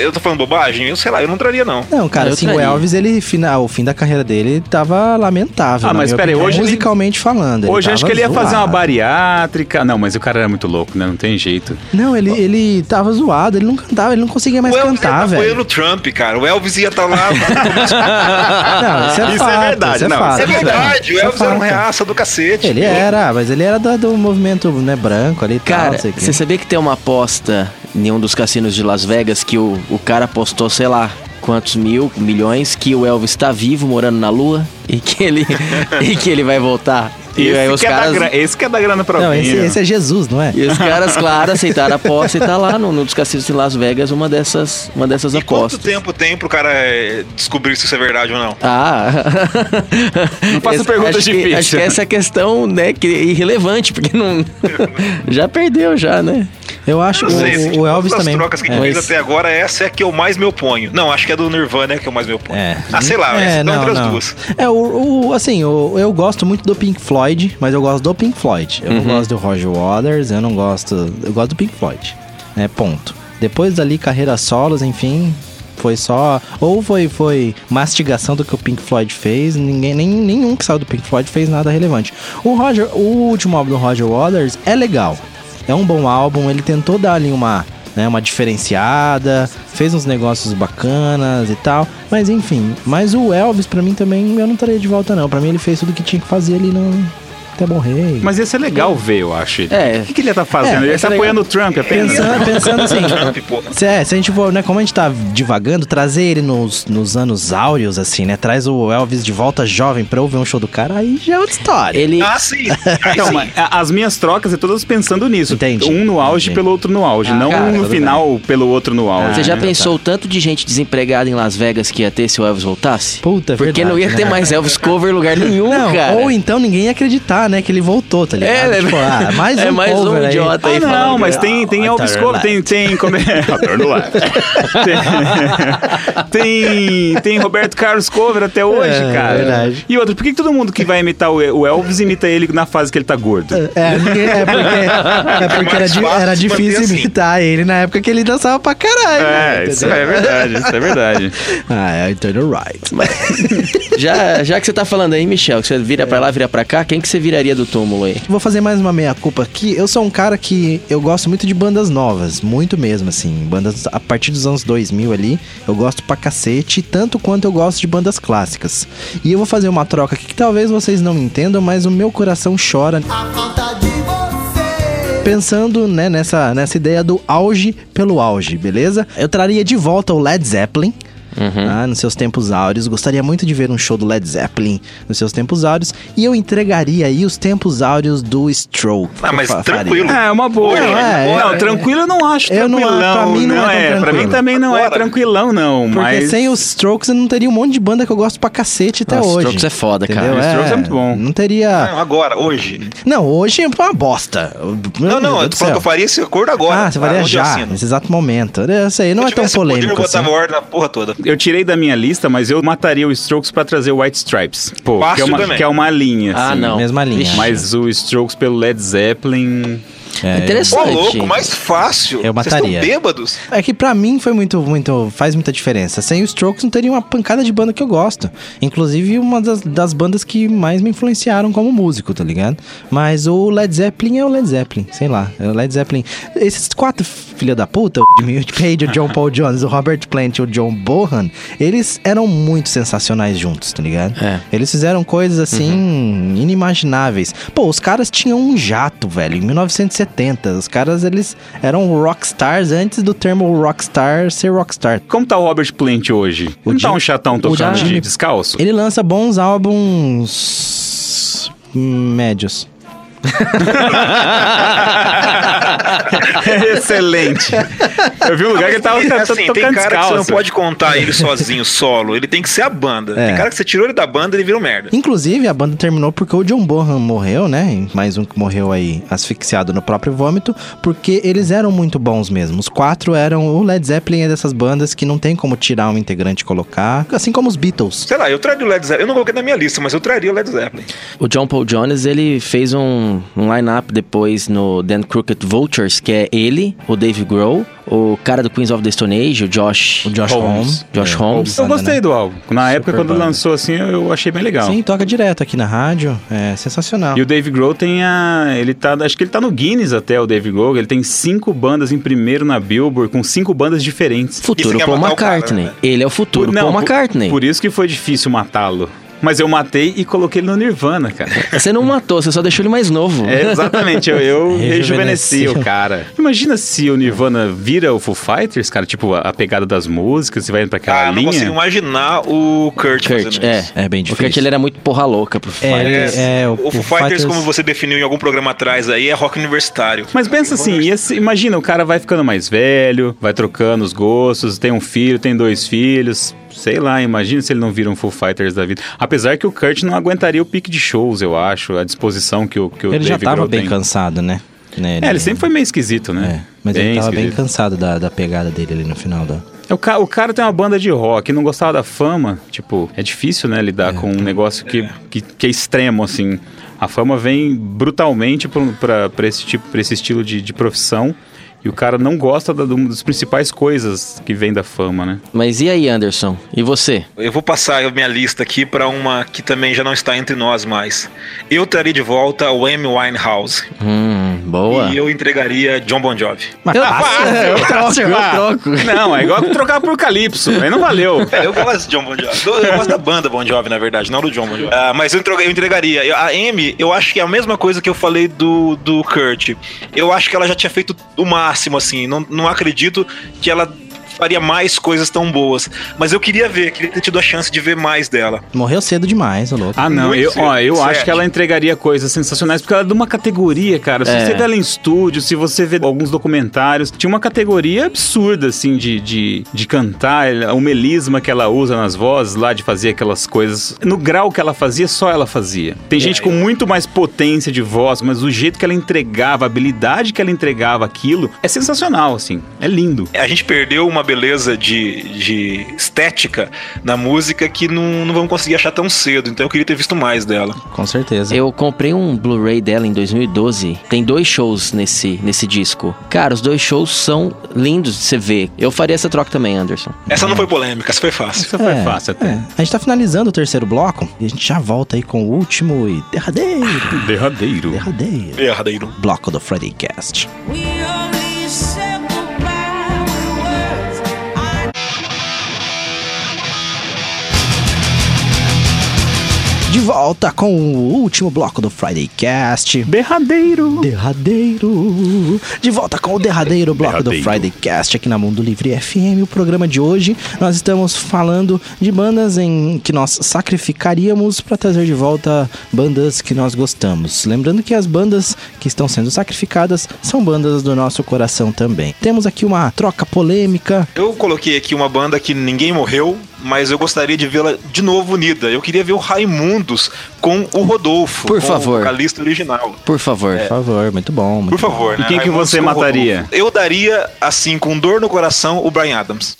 Eu tô falando bobagem? Eu sei lá, eu não traria, não. Não, cara, Eu assim, o. Elvis, ele, final, o fim da carreira dele tava lamentável. Ah, mas minha pera aí, opinião, hoje ele- Musicalmente falando. ele Hoje acho que ele ia fazer uma zoado. bariátrica. Não, mas o cara era muito louco, né? Não tem jeito. Não, ele, ele tava zoado, ele não cantava, ele não conseguia mais o Elvis cantar, ia tá velho. apoiando o Trump, cara. O Elvis ia estar lá. Não, isso é Isso é fato, verdade, isso é não, fato. é verdade, o Isso é Elvis era um reaça do cacete. Ele era, mas ele era do, do movimento né, branco ali e tal, Cara, não sei o quê. você sabia que tem uma aposta em um dos cassinos de Las Vegas que o, o cara apostou, sei lá, quantos mil, milhões, que o Elvis tá vivo, morando na lua e que ele, e que ele vai voltar. E aí Esse, os que é da caras... gra- esse que é da grana pra Não, mim. esse, né? esse é Jesus, não é? E os caras, claro, aceitaram a aposta e tá lá no, no dos cassinos de Las Vegas uma dessas, uma dessas E quanto apostas. tempo tem pro cara eh, descobrir se isso é verdade ou não? Ah, Não faça perguntas difíceis. acho que essa é a questão, né, que é irrelevante, porque não. já perdeu, já, né? Eu acho assim, o, o Elvis também. trocas que É, fez mas- até agora, essa é a que eu mais me oponho. Não, acho que é do Nirvana que eu mais me oponho. É. Ah, sei lá, é, essa não, não, entre as não. duas. É, o, o- assim, o- eu gosto muito do Pink Floyd, mas eu gosto do Pink Floyd. Eu Uhum. não gosto do Roger Waters, eu não gosto. Eu gosto do Pink Floyd. Né, ponto. Depois dali, carreira solos, enfim. Foi só. Ou foi, foi mastigação do que o Pink Floyd fez. Ninguém, nem, nenhum que saiu do Pink Floyd fez nada relevante. O Roger, o último álbum do Roger Waters é legal. É um bom álbum. Ele tentou dar ali uma, né, uma diferenciada, fez uns negócios bacanas e tal. Mas enfim, mas o Elvis pra mim também eu não estaria de volta não. Pra mim ele fez tudo que tinha que fazer ali no até morrer. Mas ia ser legal ver, eu acho. É. O que, que ele ia tá fazendo? É, ele ia estar ser apoiando o Trump apenas. Pensando, pensando assim, se, é, se a gente for, né, como a gente tá divagando, trazer ele nos, nos anos áureos, assim, né? Traz o Elvis de volta jovem pra eu ver um show do cara, aí já é outra história. Ele. Ah, sim. A- as minhas trocas é todas pensando nisso. Entendi, Um no auge entendi. pelo outro no auge, Ah, não cara, um no final pelo outro no auge. Você já Ah, pensou o tanto de gente desempregada em Las Vegas que ia ter se o Elvis voltasse? Puta, é Porque verdade, não ia ter né? mais Elvis cover em lugar nenhum, Não, cara. ou então ninguém ia acreditar, né, que ele voltou, tá ligado? É, né? Tipo, ah, mais um É mais um cover aí. idiota aí Ah, não, mas tem, tem Ah, Elvis Cover, tem, tem, como é? Left. tem, tem, tem Roberto Carlos Cover até hoje, É, cara. verdade. E outra, por que todo mundo que vai imitar o Elvis imita ele na fase que ele tá gordo? É, ninguém- é porque, é porque era, mais di- fácil era manter difícil assim. imitar ele na época que ele dançava pra caralho. né, É, isso entendeu? é verdade, isso é verdade. Ah, é Turn Right. Já, já que você tá falando aí, Michel, que você vira pra lá, vira pra cá, quem que você viraria do túmulo aí? Vou fazer mais uma meia-culpa aqui. Eu sou um cara que eu gosto muito de bandas novas, muito mesmo, assim. Bandas a partir dos anos 2000 ali, eu gosto pra cacete, tanto quanto eu gosto de bandas clássicas. E eu vou fazer uma troca aqui que talvez vocês não entendam, mas o meu coração chora. Pensando né, nessa, nessa ideia do auge pelo auge, beleza? Eu traria de volta o Led Zeppelin. Tá, nos seus tempos áureos. Gostaria muito de ver um show do Led Zeppelin nos seus tempos áureos. E eu entregaria aí os tempos áureos do Stroke. Ah, mas Eu tranquilo. É, uma boa. Não, é, não, é. tranquilo eu não acho Eu não- pra mim não é tão é. Pra tranquilo. mim também não é Agora- tranquilão, não. Porque mas... sem os Strokes eu não teria um monte de banda que eu gosto pra cacete até Nossa, hoje. Strokes é foda, cara. Entendeu? Strokes é muito bom. Não teria. Não, agora, hoje. Não, hoje é uma bosta. Não, não, eu tô falando que eu faria esse acordo agora. Ah, você faria eu já, nesse exato momento. Eu sei, não Se é eu tão tivesse poder, polêmico Eu botava assim. ordem na porra toda. Eu tirei da minha lista, mas eu mataria o Strokes pra trazer o White Stripes. Pô, que é, uma, que é uma linha, Ah, assim. não. Mesma linha. Mas o Strokes pelo Led Zeppelin... É, Interessante. Ô, louco, mais fácil. Eu Vocês mataria. estão bêbados? É que pra mim foi muito, muito. faz muita diferença. Sem os Strokes não teria uma pancada de banda que eu gosto. Inclusive uma das, das bandas que mais me influenciaram como músico, tá ligado? Mas o Led Zeppelin é o Led Zeppelin, sei lá. É o Led Zeppelin. Esses quatro filha da puta, o Jimmy Page, o John Paul Jones, o Robert Plant e o John Bohan, eles eram muito sensacionais juntos, tá ligado? É. Eles fizeram coisas assim inimagináveis. Pô, os caras tinham um jato, velho, em 1970. Os caras, eles eram rockstars antes do termo rockstar ser rockstar. Como tá o Robert Plant hoje? O Não tá Jim- um chatão tocando Jimmy- de descalço? Ele lança bons álbuns médios. Excelente. Eu vi um lugar que ele tava to- assim, tem tocando cara que você não descalço. pode contar ele sozinho, solo. Ele tem que ser a banda. É. Tem cara que você tirou ele da banda ele virou merda. Inclusive, a banda terminou porque o John Bonham morreu, né? Mais um que morreu aí asfixiado no próprio vômito, porque eles eram muito bons mesmo. Os quatro eram. O Led Zeppelin é dessas bandas que não tem como tirar um integrante e colocar, assim como os Beatles. Sei lá, eu traria o Led Zeppelin. Eu não coloquei na minha lista, mas eu traria o Led Zeppelin. O John Paul Jones, ele fez um, um line-up depois no Dan Crooked Vultures, que é ele, o Dave Grohl, o cara do Queens of the Stone Age, o Josh... O Josh Holmes. Josh É. Holmes. Eu gostei do álbum. Na época, quando banda. lançou assim, eu achei bem legal. Sim, toca direto aqui na rádio. É sensacional. E o Dave Grohl tem a. Ele tá. Acho que ele tá no Guinness até, o Dave Grohl. Ele tem cinco bandas em primeiro na Billboard, com cinco bandas diferentes. Futuro quer Paul o cara, McCartney. né? Ele é o futuro Não, Paul por- McCartney. Por isso que foi difícil matá-lo. Mas eu matei e coloquei ele no Nirvana, cara. Você não matou, você só deixou ele mais novo. É, exatamente, eu, eu rejuvenesci o cara. Imagina se o Nirvana vira o Foo Fighters, cara, tipo, a, a pegada das músicas, você vai indo pra aquela Ah, eu não linha. consigo imaginar o Kurt, Kurt, fazendo é. isso. É bem O Kurt, difícil. ele era muito porra louca pro É, Fighters. ele- é, O Foo Fighters, como você definiu em algum programa atrás aí, é rock universitário. Mas pensa assim, ia se- imagina, o cara vai ficando mais velho, vai trocando os gostos, tem um filho, tem dois filhos. Sei lá, imagina se ele não vira um Full Fighters da vida. Apesar que o Kurt não aguentaria o pique de shows, eu acho, a disposição que o, que o Ele já tava Grohl bem tem. cansado, né? Né, É, ele sempre foi meio esquisito, É, né? mas ele tava bem esquisito. cansado da, da pegada dele ali no final da. O, ca- o cara tem uma banda de rock, não gostava da fama, tipo, é difícil, né, lidar com um negócio que, que, que é extremo, assim. A fama vem brutalmente pra- pra pra esse tipo, pra esse estilo de, de profissão. E o cara não gosta da, de uma das principais coisas que vem da fama, né? Mas e aí, Anderson? E você? Eu vou passar a minha lista aqui pra uma que também já não está entre nós mais. Eu traria de volta o Amy Winehouse. Hum, boa. E eu entregaria John Bon Jovi. Mas Eu- passa, eu troco, eu Ah, troco. Não, é igual trocar por Calypso, aí não valeu. É, eu gosto de John Bon Jovi. Eu gosto da banda Bon Jovi, na verdade, não do John Bon Jovi. Ah, mas eu, entrega- eu entregaria. A Amy, eu acho que é a mesma coisa que eu falei do, do Kurt. Eu acho que ela já tinha feito o máximo, assim. Não, não acredito que ela faria mais coisas tão boas. Mas eu queria ver, queria ter tido a chance de ver mais dela. Morreu cedo demais, ô louco. Ah, não, Muito eu, ó, cedo, eu acho que ela entregaria coisas sensacionais, porque ela é de uma categoria, cara. Se É. você vê ela em estúdio, se você vê alguns documentários, tinha uma categoria absurda, assim, de, de, de cantar, o melisma que ela usa nas vozes lá, de fazer aquelas coisas. No grau que ela fazia, só ela fazia. Tem gente com muito mais potência de voz, mas o jeito que ela entregava, a habilidade que ela entregava aquilo, é sensacional, assim. É lindo. A gente perdeu uma beleza de, de estética na música que não, não vamos conseguir achar tão cedo. Então eu queria ter visto mais dela. Com certeza. Eu comprei um Blu-ray dela em 2012. Tem dois shows nesse, nesse disco. Cara, os dois shows são lindos de você ver. Eu faria essa troca também, Anderson. Essa não foi polêmica, essa foi fácil. Isso foi fácil até. é. A gente tá finalizando o terceiro bloco e a gente já volta aí com o último e derradeiro, Derradeiro. derradeiro Erradeiro. bloco do Friday Cast. We only De volta com o último bloco do Friday Cast. Derradeiro. Derradeiro. De volta com o derradeiro bloco do Derradeiro. Friday Cast aqui na Mundo Livre FM. O programa de hoje nós estamos falando de bandas em que nós sacrificaríamos para trazer de volta bandas que nós gostamos. Lembrando que as bandas que estão sendo sacrificadas são bandas do nosso coração também. Temos aqui uma troca polêmica. Eu coloquei aqui uma banda que ninguém morreu, mas eu gostaria de vê-la de novo unida. Eu queria ver o Raimundos com o Rodolfo. Por com favor. O vocalista original. Por favor. Por favor, muito bom. muito Por favor, E né? quem que Raimundos você com o mataria? Eu daria, assim, com dor no coração, o Brian Adams.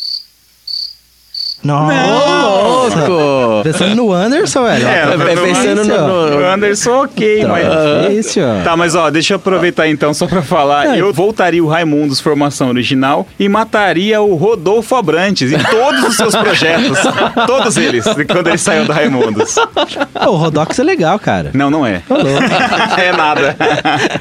Nossa! Louco! Pensando no Anderson, velho. É, tá é, pensando ó. no- O Anderson, ok, Tá mas. difícil, ó. Tá, mas ó, deixa eu aproveitar então só pra falar. É. Eu voltaria o Raimundos formação original e mataria o Rodolfo Abrantes em todos os seus projetos. todos eles, quando ele saiu do Raimundos. Pô, o Rodox é legal, cara. Não, não é. É nada.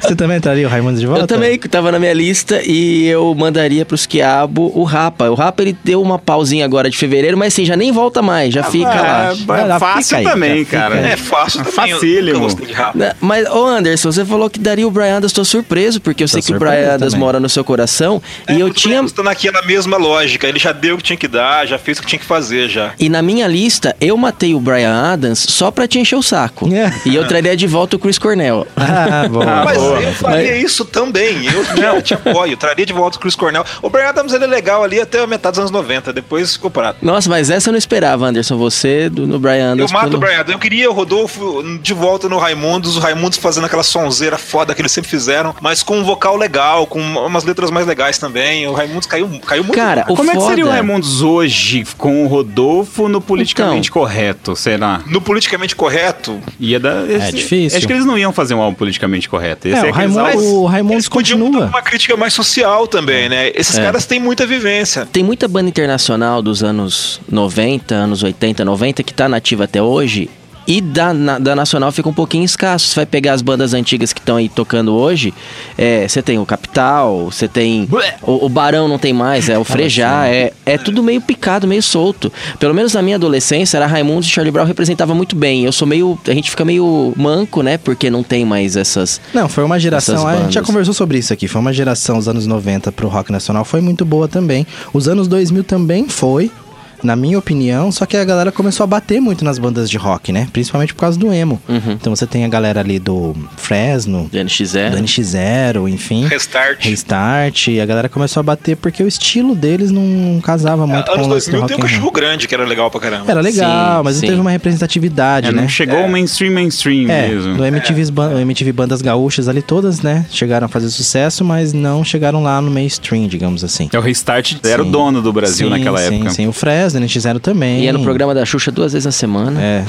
Você também entraria o Raimundo de volta? Eu também tava na minha lista e eu mandaria pros Quiabo o Rapa. O Rapa ele deu uma pausinha agora de fevereiro, mas assim, já nem volta mais, já fica lá. É, lá, fácil fica aí, também, cara. É fácil também. eu Facílimo. Né, Mas, ô Anderson, você falou que daria o Brian Adams, tô surpreso, porque eu sei que o Brian Adams também. mora no seu coração. É, e eu o tinha. Tá naquela mesma lógica. Ele já deu o que tinha que dar, já fez o que tinha que fazer já. E na minha lista, eu matei o Brian Adams só pra te encher o saco. É. E eu traria de volta o Chris Cornell. Ah, bom. Mas boa. eu faria isso também. Eu, eu te apoio. Eu traria de volta o Chris Cornell. O Brian Adams ele é legal ali até a metade dos anos 90. Depois ficou parado. Nossa, mas essa eu não esperava, Anderson. Você do, no Brian Eu Adams. mato pelo- o Brian Adams. Eu queria o Rodolfo de volta no Raimundos. O Raimundos fazendo aquela sonzeira foda que eles sempre fizeram. Mas com um vocal legal, com umas letras mais legais também. O Raimundos caiu, caiu muito. Cara, o Como é que seria o foda- Raimundos hoje com o Rodolfo no politicamente Então. correto, será? No politicamente correto, Ia dar. É difícil. Acho que eles não iam fazer um álbum politicamente correto. Esse É, o aqueles Raimundo- álbuns- o Raimundos continua. uma crítica mais social também, né? Esses É. caras têm muita vivência. Tem muita banda internacional dos anos 90, anos 80, 90 que tá nativa até hoje. E da, na- da nacional fica um pouquinho escasso. Você vai pegar as bandas antigas que estão aí tocando hoje. é, Você tem o Capital, você tem. O, o Barão não tem mais, é o Frejá. É, é tudo meio picado, meio solto. Pelo menos na minha adolescência, era Raimundos e Charlie Brown representava muito bem. Eu sou meio. A gente fica meio manco, né? Porque não tem mais essas. Não, foi uma geração. A gente já conversou sobre isso aqui. Foi uma geração dos anos 90 pro rock nacional. Foi muito boa também. Os anos 2000 também foi. Na minha opinião, só que a galera começou a bater muito nas bandas de rock, né? Principalmente por causa do emo. Uhum. Então você tem a galera ali do Fresno, Do NX0. do NX0, enfim. Restart. Restart. E a galera começou a bater porque o estilo deles não casava muito com anos o lance do 2000 rock tem um cachorro grande que era legal pra caramba. Era legal, Sim, mas sim. não teve uma representatividade, É, né? não chegou o mainstream mainstream É, mesmo. do MTV, o MTV Bandas Gaúchas ali todas, né? Chegaram a fazer sucesso, mas não chegaram lá no mainstream, digamos assim. É o Restart era o Sim. dono do Brasil Sim, naquela sim, época. Sim, o Fresno, NX0 também. Ia no programa da Xuxa duas vezes na semana. É.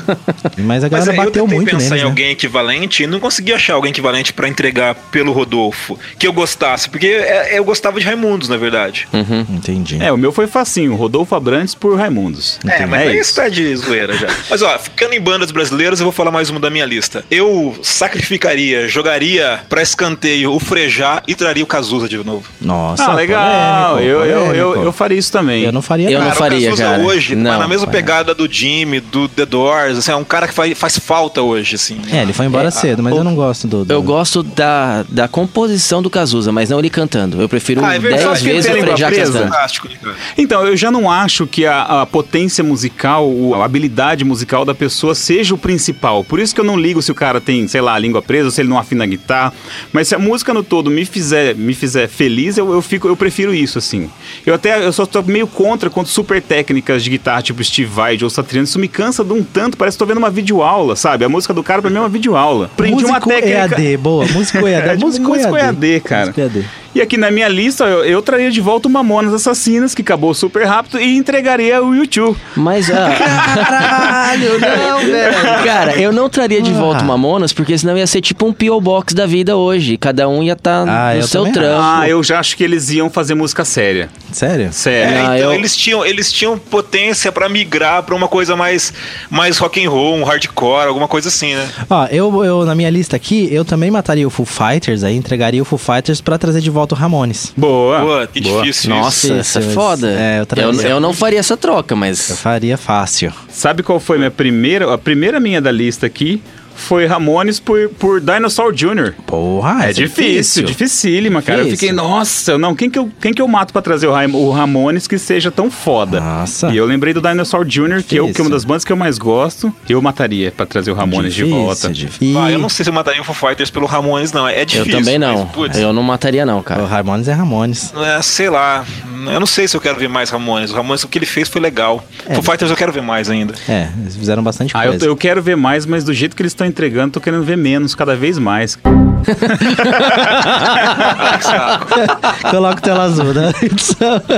mas a Mas galera eu bateu tentei muito pensar neles, em né? alguém equivalente e não consegui achar alguém equivalente pra entregar pelo Rodolfo. Que eu gostasse, porque é- eu gostava de Raimundos, na verdade. Uhum. Entendi. É, o meu foi facinho, Rodolfo Abrantes por Raimundos. É, mas É isso. tá de zoeira já. Mas ó, ficando em bandas brasileiras, eu vou falar mais uma da minha lista. Eu sacrificaria, jogaria pra escanteio o Frejá e traria o Cazuza de novo. Nossa, Ah, legal. polêmico, eu, eu, eu, polêmico. eu faria isso também. Eu não faria Eu nada. não faria, o Cazuza cara. hoje Não, tá na mesma pegada do Jimmy, do The Doors, assim, é um cara que faz, faz falta hoje, assim. É, ele foi embora É, cedo, mas o- eu não gosto do... do- Eu gosto da, da composição do Cazuza, mas não ele cantando. Eu prefiro Ah, é. 10 vezes o Frejá língua presa. cantando. Fantástico, né? Então, eu já não acho que a, a potência musical, o- a habilidade musical da pessoa seja o principal. Por isso que eu não ligo se o cara tem, sei lá, a língua presa, se ele não afina a guitarra. Mas se a música no todo me fizer, me fizer feliz, eu, eu fico, eu prefiro isso, assim. Eu até, eu só tô meio contra quanto super técnicas de guitarra, tipo Steve Vai ou Satriano. Isso me cansa de um tanto, parece que tô vendo uma videoaula, sabe? A música do cara pra mim é uma videoaula. Aprendi uma técnica... EAD, boa. Músico EAD. É, tipo, músico músico EAD. EAD, cara. Músico EAD. E aqui na minha lista, eu, eu traria de volta o Mamonas Assassinas, que acabou super rápido, e entregaria o YouTube. Mas, ah, Caralho, não, velho. cara, eu não traria de volta o Mamonas, porque senão ia ser tipo um P.O. Box da vida hoje. Cada um ia estar Ah, no eu seu trampo. Ah, eu já acho que eles iam fazer música séria. Sério? Sério. É, Ah, então eu- eles, tinham, eles tinham potência pra migrar pra uma coisa mais, mais rock and roll, um hardcore, alguma coisa assim, né? Ó, eu, eu, na minha lista aqui, eu também mataria o Foo Fighters, aí entregaria o Foo Fighters pra trazer de volta o Ramones. Boa. Pô, que boa. difícil Nossa, Isso, essa é foda. é, eu eu, eu não faria essa troca, Eu mas. faria fácil. Sabe qual foi minha primeira, a primeira minha da lista aqui? Foi Ramones por, por Dinosaur Jr. Porra, é essa difícil, dificílima, cara. Eu Difícil. fiquei, nossa, não, quem que eu, quem que eu mato pra trazer o, o Ramones que seja tão foda? Nossa. E eu lembrei do Dinosaur Jr., que é, o- que é Difícil. uma das bandas que eu mais gosto. Eu mataria pra trazer o Ramones de Difícil, volta. difícil. Ah, eu não sei se eu mataria o Foo Fighters pelo Ramones, não. É Eu difícil. também não. mas, Eu não mataria, não, O cara. Ramones é Ramones. é, sei lá. Eu não sei se eu quero ver mais Ramones. O Ramones, o que ele fez foi legal. É. Foo Fighters eu quero ver mais ainda. É, eles fizeram bastante Ah, eu, coisa. eu quero ver mais, mas do jeito que eles estão entregando, tô querendo ver menos, cada vez mais. Coloca o tela azul, né?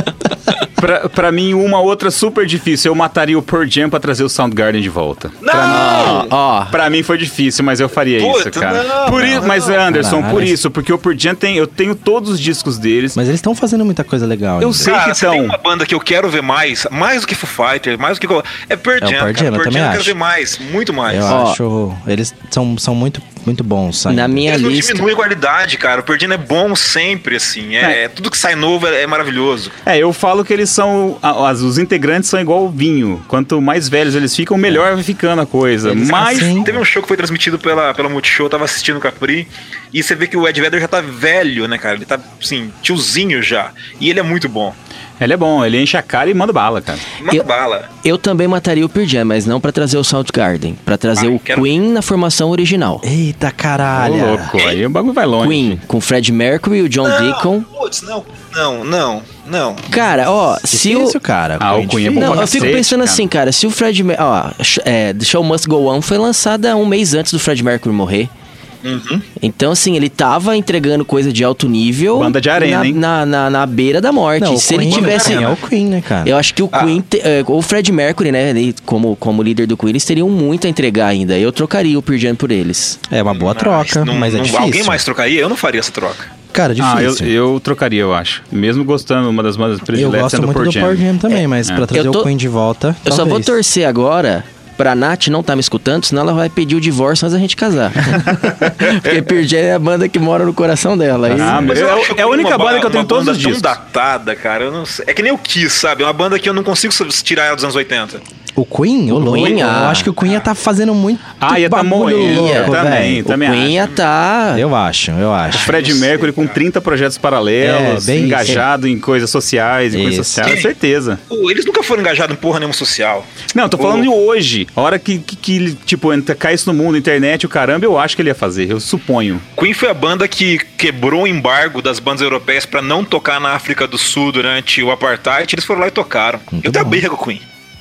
pra, pra mim, uma outra super difícil. Eu mataria o Pearl Jam pra trazer o Soundgarden de volta. Não! Ó, Pra mim foi difícil, mas eu faria Puta, isso, cara. não, por isso, não, mas Anderson, Caralho. por isso, porque o Pearl Jam tem, eu tenho todos os discos deles. Mas eles estão fazendo muita coisa legal. Eu ainda. sei Cara, que se tem estão. uma banda que eu quero ver mais, mais do que Foo Fighters, mais do que... É Pearl É o Jam, cara. Jam, eu Pearl também Jam eu quero acho. ver mais, muito mais. Eu Ó. acho. Eles são, são muito, muito bons. ainda. na minha Eles não lista. diminuem a qualidade, cara. O Jam é bom sempre, assim. É, É. Tudo que sai novo é, é maravilhoso. É, eu falo que eles são. as- os integrantes são igual o vinho. Quanto mais velhos eles ficam, melhor vai ficando a coisa. Eles- Mas. assim, Teve um show que foi transmitido pela, pela Multishow, eu tava assistindo o Capri, e você vê que o Ed Vedder já tá velho, né, cara? Ele tá, assim, tiozinho já. E ele é muito bom. Ele é bom, ele enche a cara e manda bala, cara. Manda Eu- bala. Eu também mataria o Pearl Jam, mas não pra trazer o Soundgarden, Pra trazer Ah, o quero- Queen na formação original. Eita Ô, caralho. louco, aí o bagulho vai longe. Queen com Fred Mercury, o John Deacon. Putz, não, não, não, não. Cara, ó, se o cara. Ah, o Queen é bom Não, pra eu fico cacete, pensando cara. assim, cara, se o Fred Mer- ó, é, The Show Must Go On foi lançada um mês antes do Fred Mercury morrer. Uhum. Então, assim, ele tava entregando coisa de alto nível. Banda de arena, na, hein? Na, na, na beira da morte. Não, se ele Queen tivesse. É o Queen, né, cara? Eu acho que o Queen, te- é, ou o Fred Mercury, né, ele, como, como líder do Queen, eles teriam muito a entregar ainda. Eu trocaria o Pearl Jam por eles. É uma boa troca, não, mas é não- difícil. Alguém mais trocaria? Eu não faria essa troca. Cara, Ah, eu, difícil. eu trocaria, eu acho. Mesmo gostando, uma das bandas Eu prediletas gosto sendo muito do Jam. Pearl Jam também, mas É. pra trazer Eu tô- o Queen de volta. Eu só vou talvez. torcer agora pra Nath não tá me escutando, senão ela vai pedir o divórcio antes da gente casar. Porque Pearl Jam é a banda que mora no coração dela. aí- Ah, mas eu- é a única uma banda ba- que eu tenho uma todos os discos. datada, cara. Eu não sei. É que nem o Kiss, sabe? É uma banda que eu não consigo tirar ela dos anos 80. O Queen? O louco. Queen, Eu ah. acho que o Queen ia tá fazendo muito Ah, ia tá moendo, louco, também. velho. o também Queen ia tá... Eu acho, eu acho. Fred Mercury com 30 projetos paralelos, É, bem engajado em coisas sociais e coisas Isso. sociais, Quem? certeza. Eles nunca foram engajados em porra nenhuma social. Não, tô falando O- de hoje. A hora que, que, que, tipo, cai isso no mundo, internet, o caramba, eu acho que ele ia fazer, eu suponho. Queen foi a banda que quebrou o embargo das bandas europeias pra não tocar na África do Sul durante o apartheid. Eles foram lá e tocaram. eu tenho a briga com o Queen.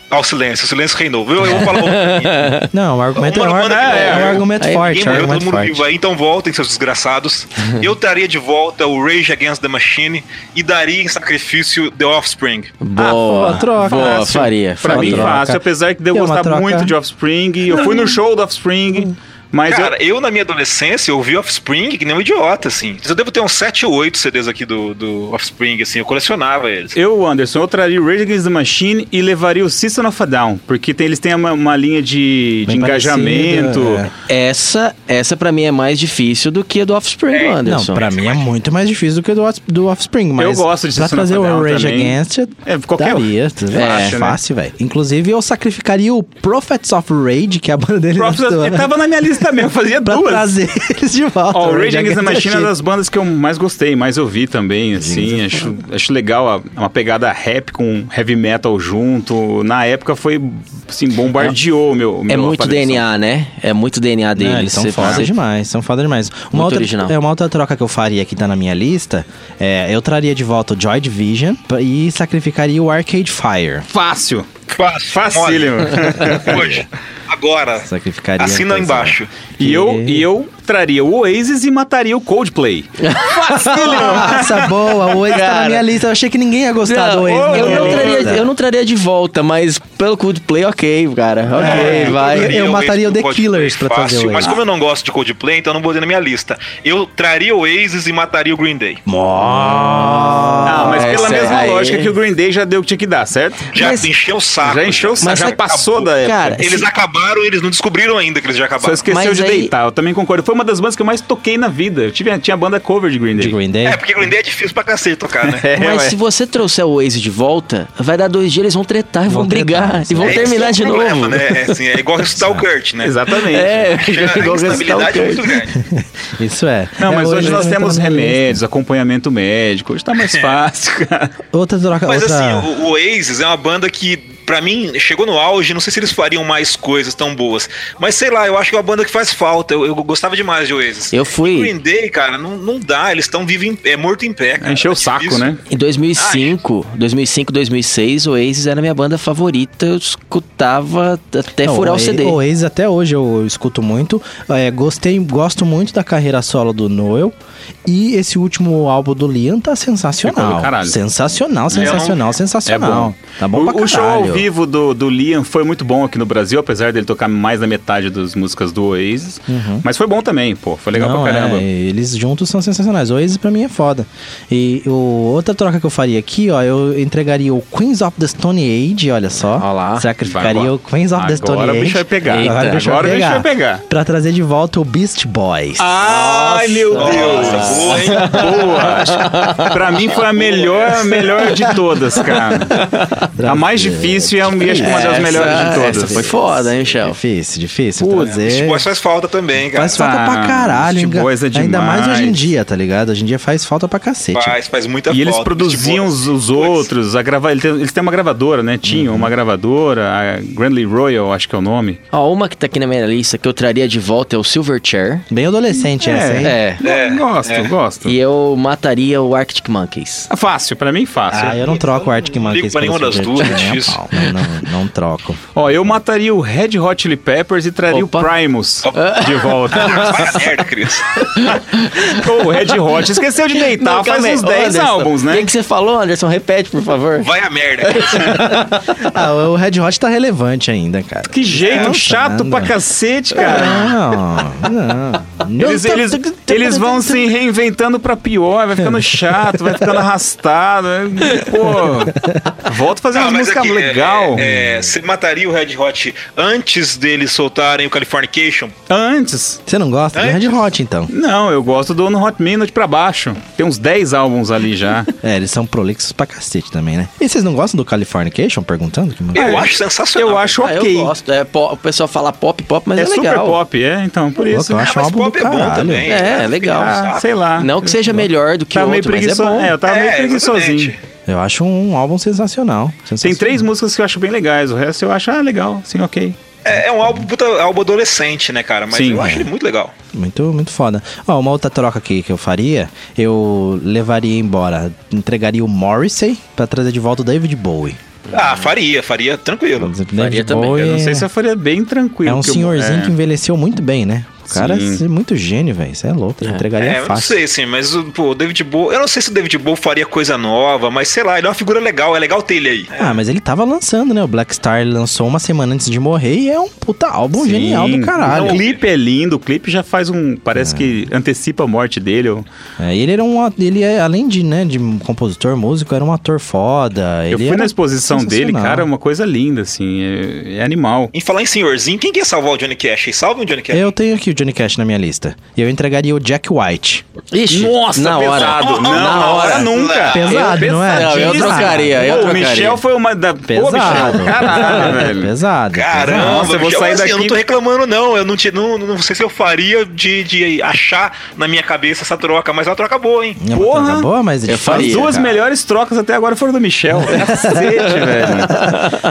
Ao silêncio, o silêncio reinou. Eu, eu vou falar. um Não, o argumento é, Uma um, banda que é, morreu. um argumento forte, é um morreu, todo argumento mundo forte. vivo então voltem, seus desgraçados. Eu traria de volta o Rage Against the Machine e daria em sacrifício The Offspring. Boa, boa troca. boa, Fácil. faria. Pra mim, troca. fácil, apesar de eu É gostar troca. muito de Offspring. Eu fui no show do Offspring, mas Cara, eu, eu... na minha adolescência eu ouvi Offspring que nem um idiota, assim. Eu devo ter uns 7 ou 8 CDs aqui do, do Offspring, assim, eu colecionava eles. eu, Anderson, eu traria o Rage Against the Machine e levaria o System of a Down, porque tem- eles têm uma, uma linha de, de engajamento. parecida, Essa, essa pra mim é mais difícil do que a do Offspring, É, Não, Anderson. pra mim é muito mais difícil do que o do, do Offspring, mas Eu gosto de pra System trazer of a o Down Rage também. Against, É, qualquer um. daria? É, é fácil, velho. Inclusive, eu sacrificaria o Prophets of Rage, que é a banda deles Props, atual, ele tava na minha lista mesmo, eu fazia pra duas. trazer eles de volta. Ó, o Rage Against the Machine é das bandas que eu mais gostei, mais ouvi também, assim, acho, acho legal a- uma pegada rap com heavy metal junto. Na época foi, assim, bombardeou o meu, É meu muito aparelho de som. DNA, né? É muito DNA deles. Não, eles são foda demais, são foda demais. Uma Muito outra, original. É uma outra troca que eu faria que tá na minha lista. É, eu traria de volta o Joy Division e sacrificaria o Arcade Fire. Fácil. Fácil. Facílimo. Hoje. Agora. Sacrificaria. Assina pois é. embaixo. E eu, e eu traria o Oasis e mataria o Coldplay. Nossa, boa, o Oasis tá na Cara. minha lista. Eu achei que ninguém ia gostar do Não, Oasis. na eu, minha não traria, eu não traria de volta, mas pelo Coldplay, ok, cara. Ok, É, vai. eu o mataria o The Coldplay Killers pra fácil, trazer o Mas Oasis. como eu não gosto de Coldplay, então eu não botei na minha lista. Eu traria o Oasis e mataria o Green Day. Ah, mas pela mesma aí- lógica que o Green Day já deu o que tinha que dar, certo? Já Mas- encheu o saco. Já encheu o saco, Mas já sabe- passou da época. Cara, Eles se- acabaram e eles não descobriram ainda que eles já Só acabaram. esqueceu Mas de aí- deitar, eu também concordo. Foi uma das bandas que eu mais toquei na vida. Eu tive, tinha banda cover de Green Day. De Green Day. É, porque Green Day é difícil pra cacete tocar, né? É, Mas ué. se você trouxer o Oasis de volta, vai dar dois dias, eles vão tretar, e vão, Vão brigar, tretar, e vão É, terminar é de problema, novo. Né? É, assim, é igual ressuscitar o Kurt, né? Exatamente. É, A igual ressuscitar o instabilidade é muito Kurt. grande. Isso é. Não, É, mas o hoje nós Oasis tá temos remédios, acompanhamento médico. Hoje tá mais fácil, cara. Outra troca. Mas outra... assim, o, o Oasis é uma banda que pra mim, chegou no auge, não sei se eles fariam mais coisas tão boas. Mas sei lá, eu acho que é uma banda que faz falta. Eu, eu gostava demais de Oasis. Eu fui- E Green Day, cara, não, não dá. Eles estão vivos em, é morto em pé, cara. Encheu o É saco, difícil. né? Em 2005, 2005, 2006, o Oasis era a minha banda favorita. Eu escutava até Não, furar o Oa- CD. Oasis até hoje eu, escuto muito. É, gostei, gosto muito da carreira solo do Noel. E esse último álbum do Liam tá Ficou sensacional. do caralho. Sensacional, sensacional, É sensacional. bom. Tá bom o, pra o show caralho. ao vivo do, do Liam foi muito bom aqui no Brasil, apesar dele tocar mais da metade das músicas do Oasis. Mas foi bom também, pô. Foi legal Uhum. Não, pra caramba. é, eles juntos são sensacionais. O Oasis pra mim é foda. E o, outra troca que eu faria aqui, ó, eu entregaria o Queens of the Stone Age, olha só. Ó lá. Sacrificaria o Queens of the agora Stone o Age. bicho vai pegar. Eita, agora o bicho, agora o vai, bicho pegar, vai pegar. Pra trazer de volta o Beast Boys. Ai, meu Deus! Nossa, boa, hein? Boa! pra mim foi a melhor, a melhor de todas, cara. A mais difícil e a- e acho que uma das Essa- melhores de todas. Essa foi foda, hein, Michel? Difícil, difícil Putz, Boys faz falta também, cara. Faz falta pra Ah, caralho, hein? É Ainda mais hoje em dia, tá ligado? Hoje em dia faz falta pra cacete. Faz, faz muita E falta. eles produziam os, os outros, a grava... eles, têm, eles têm uma gravadora, né? Tinham Uhum. uma gravadora, a Grandly Royal, acho que é o nome. Ó, uma que tá aqui na minha lista que eu traria de volta é o Silverchair. Bem adolescente essa, hein? É. É, gosto, é. gosto. E eu mataria o Arctic Monkeys. Ah, Fácil, pra mim fácil. Ah, eu não troco o Arctic Monkeys ligo pra nenhuma das duas, é difícil. Não, não, não troco. Ó, eu mataria o Red Hot Chili Peppers e traria Opa. o Primus de volta. Vai a merda, Cris. O Red Hot esqueceu de deitar faz uns 10 álbuns, O né? que, que você falou, Anderson? Repete, por favor. Vai a merda, Cris. Ah, o Red Hot tá relevante ainda, cara. Que jeito Não, chato nada. pra cacete, cara. Não, não. Eles, eles, eles vão se reinventando pra pior, vai ficando chato, vai ficando arrastado. Pô, volta a fazer Não, uma mas música aqui, é, legal. é, Você mataria o Red Hot antes deles soltarem o Californication? Antes. Você não gosta do Antes? Red Hot, então? Não, eu gosto do No Hot Minute pra baixo. Tem uns 10 álbuns ali já. É, eles são prolixos pra cacete também, né? E vocês não gostam do Californication? Perguntando? Que... Eu acho sensacional. Eu acho Ah, eu ok. gosto. É, o pessoal fala pop, pop, mas É, é, super legal. pop, é, então, por isso. eu acho um mas álbum do pop é bom também. É, cara. é legal. Ah, sei lá. Não que seja melhor do que Tá meio outro, mas é bom. É, eu tava meio É, preguiçosinho. exatamente. Eu acho um álbum sensacional. Tem sensacional. três músicas que eu acho bem legais, o resto eu acho, ah, legal, sim, ok. É, é um álbum, puta, álbum adolescente, né, cara? Mas Sim, eu é. acho ele muito legal. Muito, muito foda. Ó, uma outra troca aqui que eu faria, eu levaria embora, entregaria o Morrissey pra trazer de volta o David Bowie. Ah, faria, faria tranquilo. David também. Bowie Eu não sei é- se eu faria bem tranquilo. É um porque eu- senhorzinho é. que envelheceu muito bem, né? O cara Sim. é muito gênio, velho. Isso é louco. Eu entregaria É, eu não fácil. sei, assim, mas o pô, o David Bowie. Eu não sei se o David Bowie faria coisa nova, mas sei lá, ele é uma figura legal, é legal ter ele aí. Ah, mas ele tava lançando, né? O Black Star lançou uma semana antes de morrer e é um puta álbum Sim. genial do caralho. O clipe é lindo, o clipe já faz um. Parece que antecipa a morte dele. eu- É, ele era um. Ele é, além de, né, de um compositor, músico, era um ator foda. Eu fui era na exposição dele, cara, é uma coisa linda, assim. É, é animal. Em falar em senhorzinho, quem quer salvar o Johnny Cash? Salve o Johnny Cash. Eu tenho aqui o Johnny Cash na minha lista. E eu entregaria o Jack White. Ixi, Nossa, na hora. pesado. Não, na hora. nunca. Pesado, não é? Não, eu trocaria, eu Pô, o trocaria. Michel foi uma da. Pô, Pesado. Michel, caralho, velho. Pesado. Caramba, Nossa, eu vou sair assim, Eu daqui- não tô reclamando, não. Eu não, te, não, não sei se eu faria de, de achar na minha cabeça essa troca, mas é uma troca boa, hein? É uma Porra. coisa boa, mas é Eu difícil, As faria, duas cara. melhores trocas até agora foram do Michel. Cacete, velho.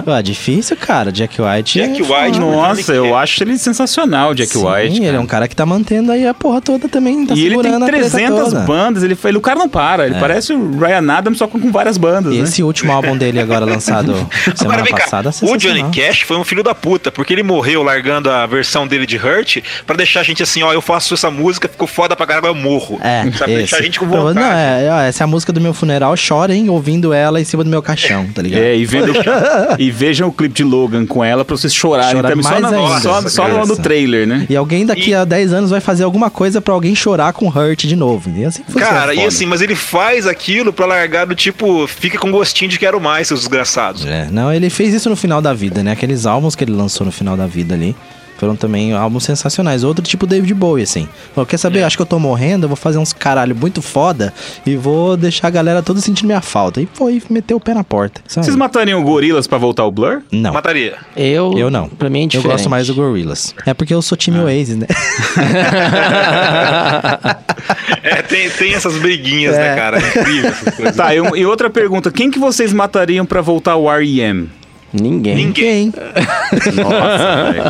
Ó, difícil, cara. Jack White. Jack é White. Nossa, eu acho ele sensacional, Jack Sim, White. Ele é um cara que tá mantendo aí a porra toda também. Tá e ele tem segurando a treta 300 toda. bandas, ele, ele, o cara não para, ele parece o Ryan Adams só com, com várias bandas, E né? esse último álbum dele agora lançado Agora semana cá, passada, o sensacional. Johnny Cash foi um filho da puta, porque ele morreu largando a versão dele de Hurt pra deixar a gente assim, ó, eu faço essa música, ficou foda pra caralho, eu morro. É, Sabe, esse. deixar a gente com vontade. Não, é, ó, essa é a música do meu funeral, chorem ouvindo ela em cima do meu caixão, tá ligado? É, e, vendo, e vejam o clipe de Logan com ela pra vocês chorarem Chorar também. Só, na, só, só no, no trailer, né? E alguém daqui E- a 10 anos vai fazer alguma coisa pra alguém chorar com Hurt de novo. E assim funciona. Cara, e assim, mas ele faz aquilo pra largar do tipo, fica com gostinho de quero mais, seus desgraçados. É, não, ele fez isso no final da vida, né? Aqueles álbuns que ele lançou no final da vida ali. Foram também álbuns sensacionais. Outro tipo David Bowie, assim. Falou, quer saber? Acho que eu tô morrendo, eu vou fazer uns caralho muito foda e vou deixar a galera toda sentindo minha falta. E foi, meteu o pé na porta. sabe? Vocês matariam o Gorilas pra voltar o Blur? Não. Mataria. Eu, Eu não. Pra mim é Eu indiferente. gosto mais do Gorillaz. É porque eu sou time Oasis, né? É, tem, tem essas briguinhas, É. né, cara? É incrível essas coisas. Tá, e, outra pergunta: quem que vocês matariam pra voltar o R.E.M.? Ninguém. Ninguém. Nossa, velho.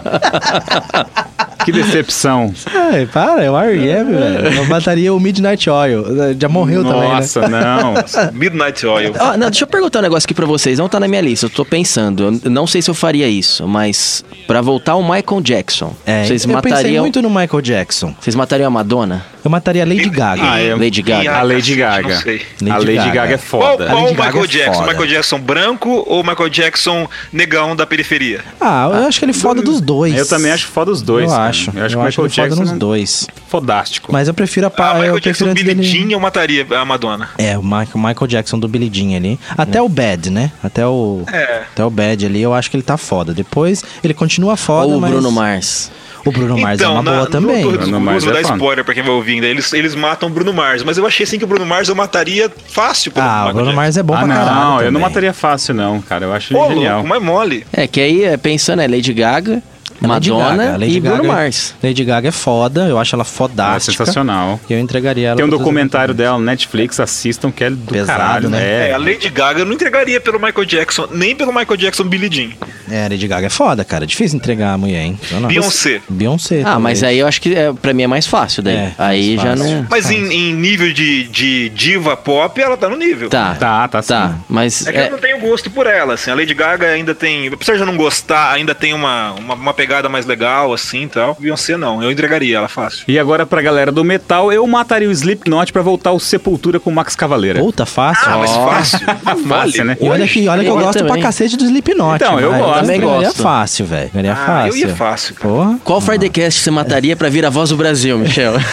Que decepção. Ai, para, é o R.E.M., velho. Eu mataria o Midnight Oil. Já morreu também, né? Nossa, não. Midnight Oil. Não, deixa eu perguntar um negócio aqui pra vocês. Não tá na minha lista, eu tô pensando. Eu não sei se eu faria isso, mas pra voltar ao Michael Jackson, É, vocês eu pensei matariam. muito no Michael Jackson. Vocês matariam a Madonna? Eu mataria a Lady Gaga. Ah, é. Lady Gaga. A Lady Gaga. não sei. a Lady Lady Gaga. Gaga, é Qual, foda. qual o Lady Gaga Michael é Jackson? foda. Michael Jackson branco ou Michael Jackson negão da periferia? Ah, eu acho que ele foda dos dois. Eu também acho foda os dois. Eu cara. acho. Eu acho que o Michael ele foda Jackson nos é dois. fodástico. Mas eu prefiro a Ah, pa... Michael eu Jackson prefiro Billie dele... Jean, eu mataria a Madonna. É, o Michael, Michael Jackson do Billie Jean ali. Até o Bad, né? Até o. É. Até o Bad ali, eu acho que ele tá foda. Depois ele continua foda. Ou o mas... Bruno Mars? O Bruno Mars é uma Então, na, boa também. No Bruno Mars vou é dar foda. spoiler pra quem vai ouvindo. Eles, eles matam o Bruno Mars, mas eu achei assim que o Bruno Mars eu mataria fácil pelo Ah, o Bruno. Mars é bom ah, pra não, caralho. eu não mataria fácil, não, cara. Eu acho Ô, genial. louco, mas mole. É, que aí, é, pensando, é Lady Gaga, É Madonna Gaga. Lady e Bruno Gaga- Mars. Lady Gaga é foda, eu acho ela É fodástica. sensacional. E eu entregaria ela Tem um documentário dela no Netflix, assistam, que é do Pesado, caralho, né? né? É, a Lady Gaga eu não entregaria pelo Michael Jackson, nem pelo Michael Jackson Billie Jean. É, Lady Gaga é foda, cara. É difícil entregar a mulher, hein? Eu não- Beyoncé. Beyoncé. Ah, mas aí eu acho que é, pra mim é mais fácil daí. É, aí já fácil. não. Mas em, em nível de, de diva pop, ela tá no nível. Tá. Tá, tá sim. Tá, mas É que é, eu não tenho gosto por ela, assim. A Lady Gaga ainda tem. Apesar de eu não gostar, ainda tem uma, uma, uma pegada mais legal, assim e tal. Beyoncé não, eu entregaria ela fácil. E agora pra galera do metal, eu mataria o Slipknot pra voltar ao Sepultura com o Max Cavaleira. Puta, fácil. Ah, mas fácil. Fácil, né? E olha que, olha que eu Eu gosto também. pra cacete do Slipknot. Então, eu gosto. também Também ganharia gosto. fácil, velho. Ganharia Ah, fácil. eu ia fácil. cara. Porra. qual Friday Cast você mataria pra vir a voz do Brasil, Michel?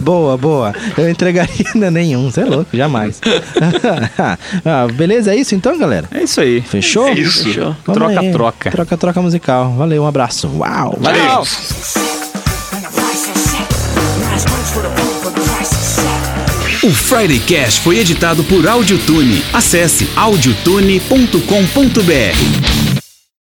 boa, boa. Eu entregaria ainda nenhum, você é louco, jamais. ah, beleza, é isso então, galera? É isso aí. Fechou? É isso. Fechou. Vamos Troca, aí. troca. Troca, troca musical. Valeu, um abraço. Uau. Valeu! O Friday Cash foi editado por Audiotune. Acesse audiotune.com.br.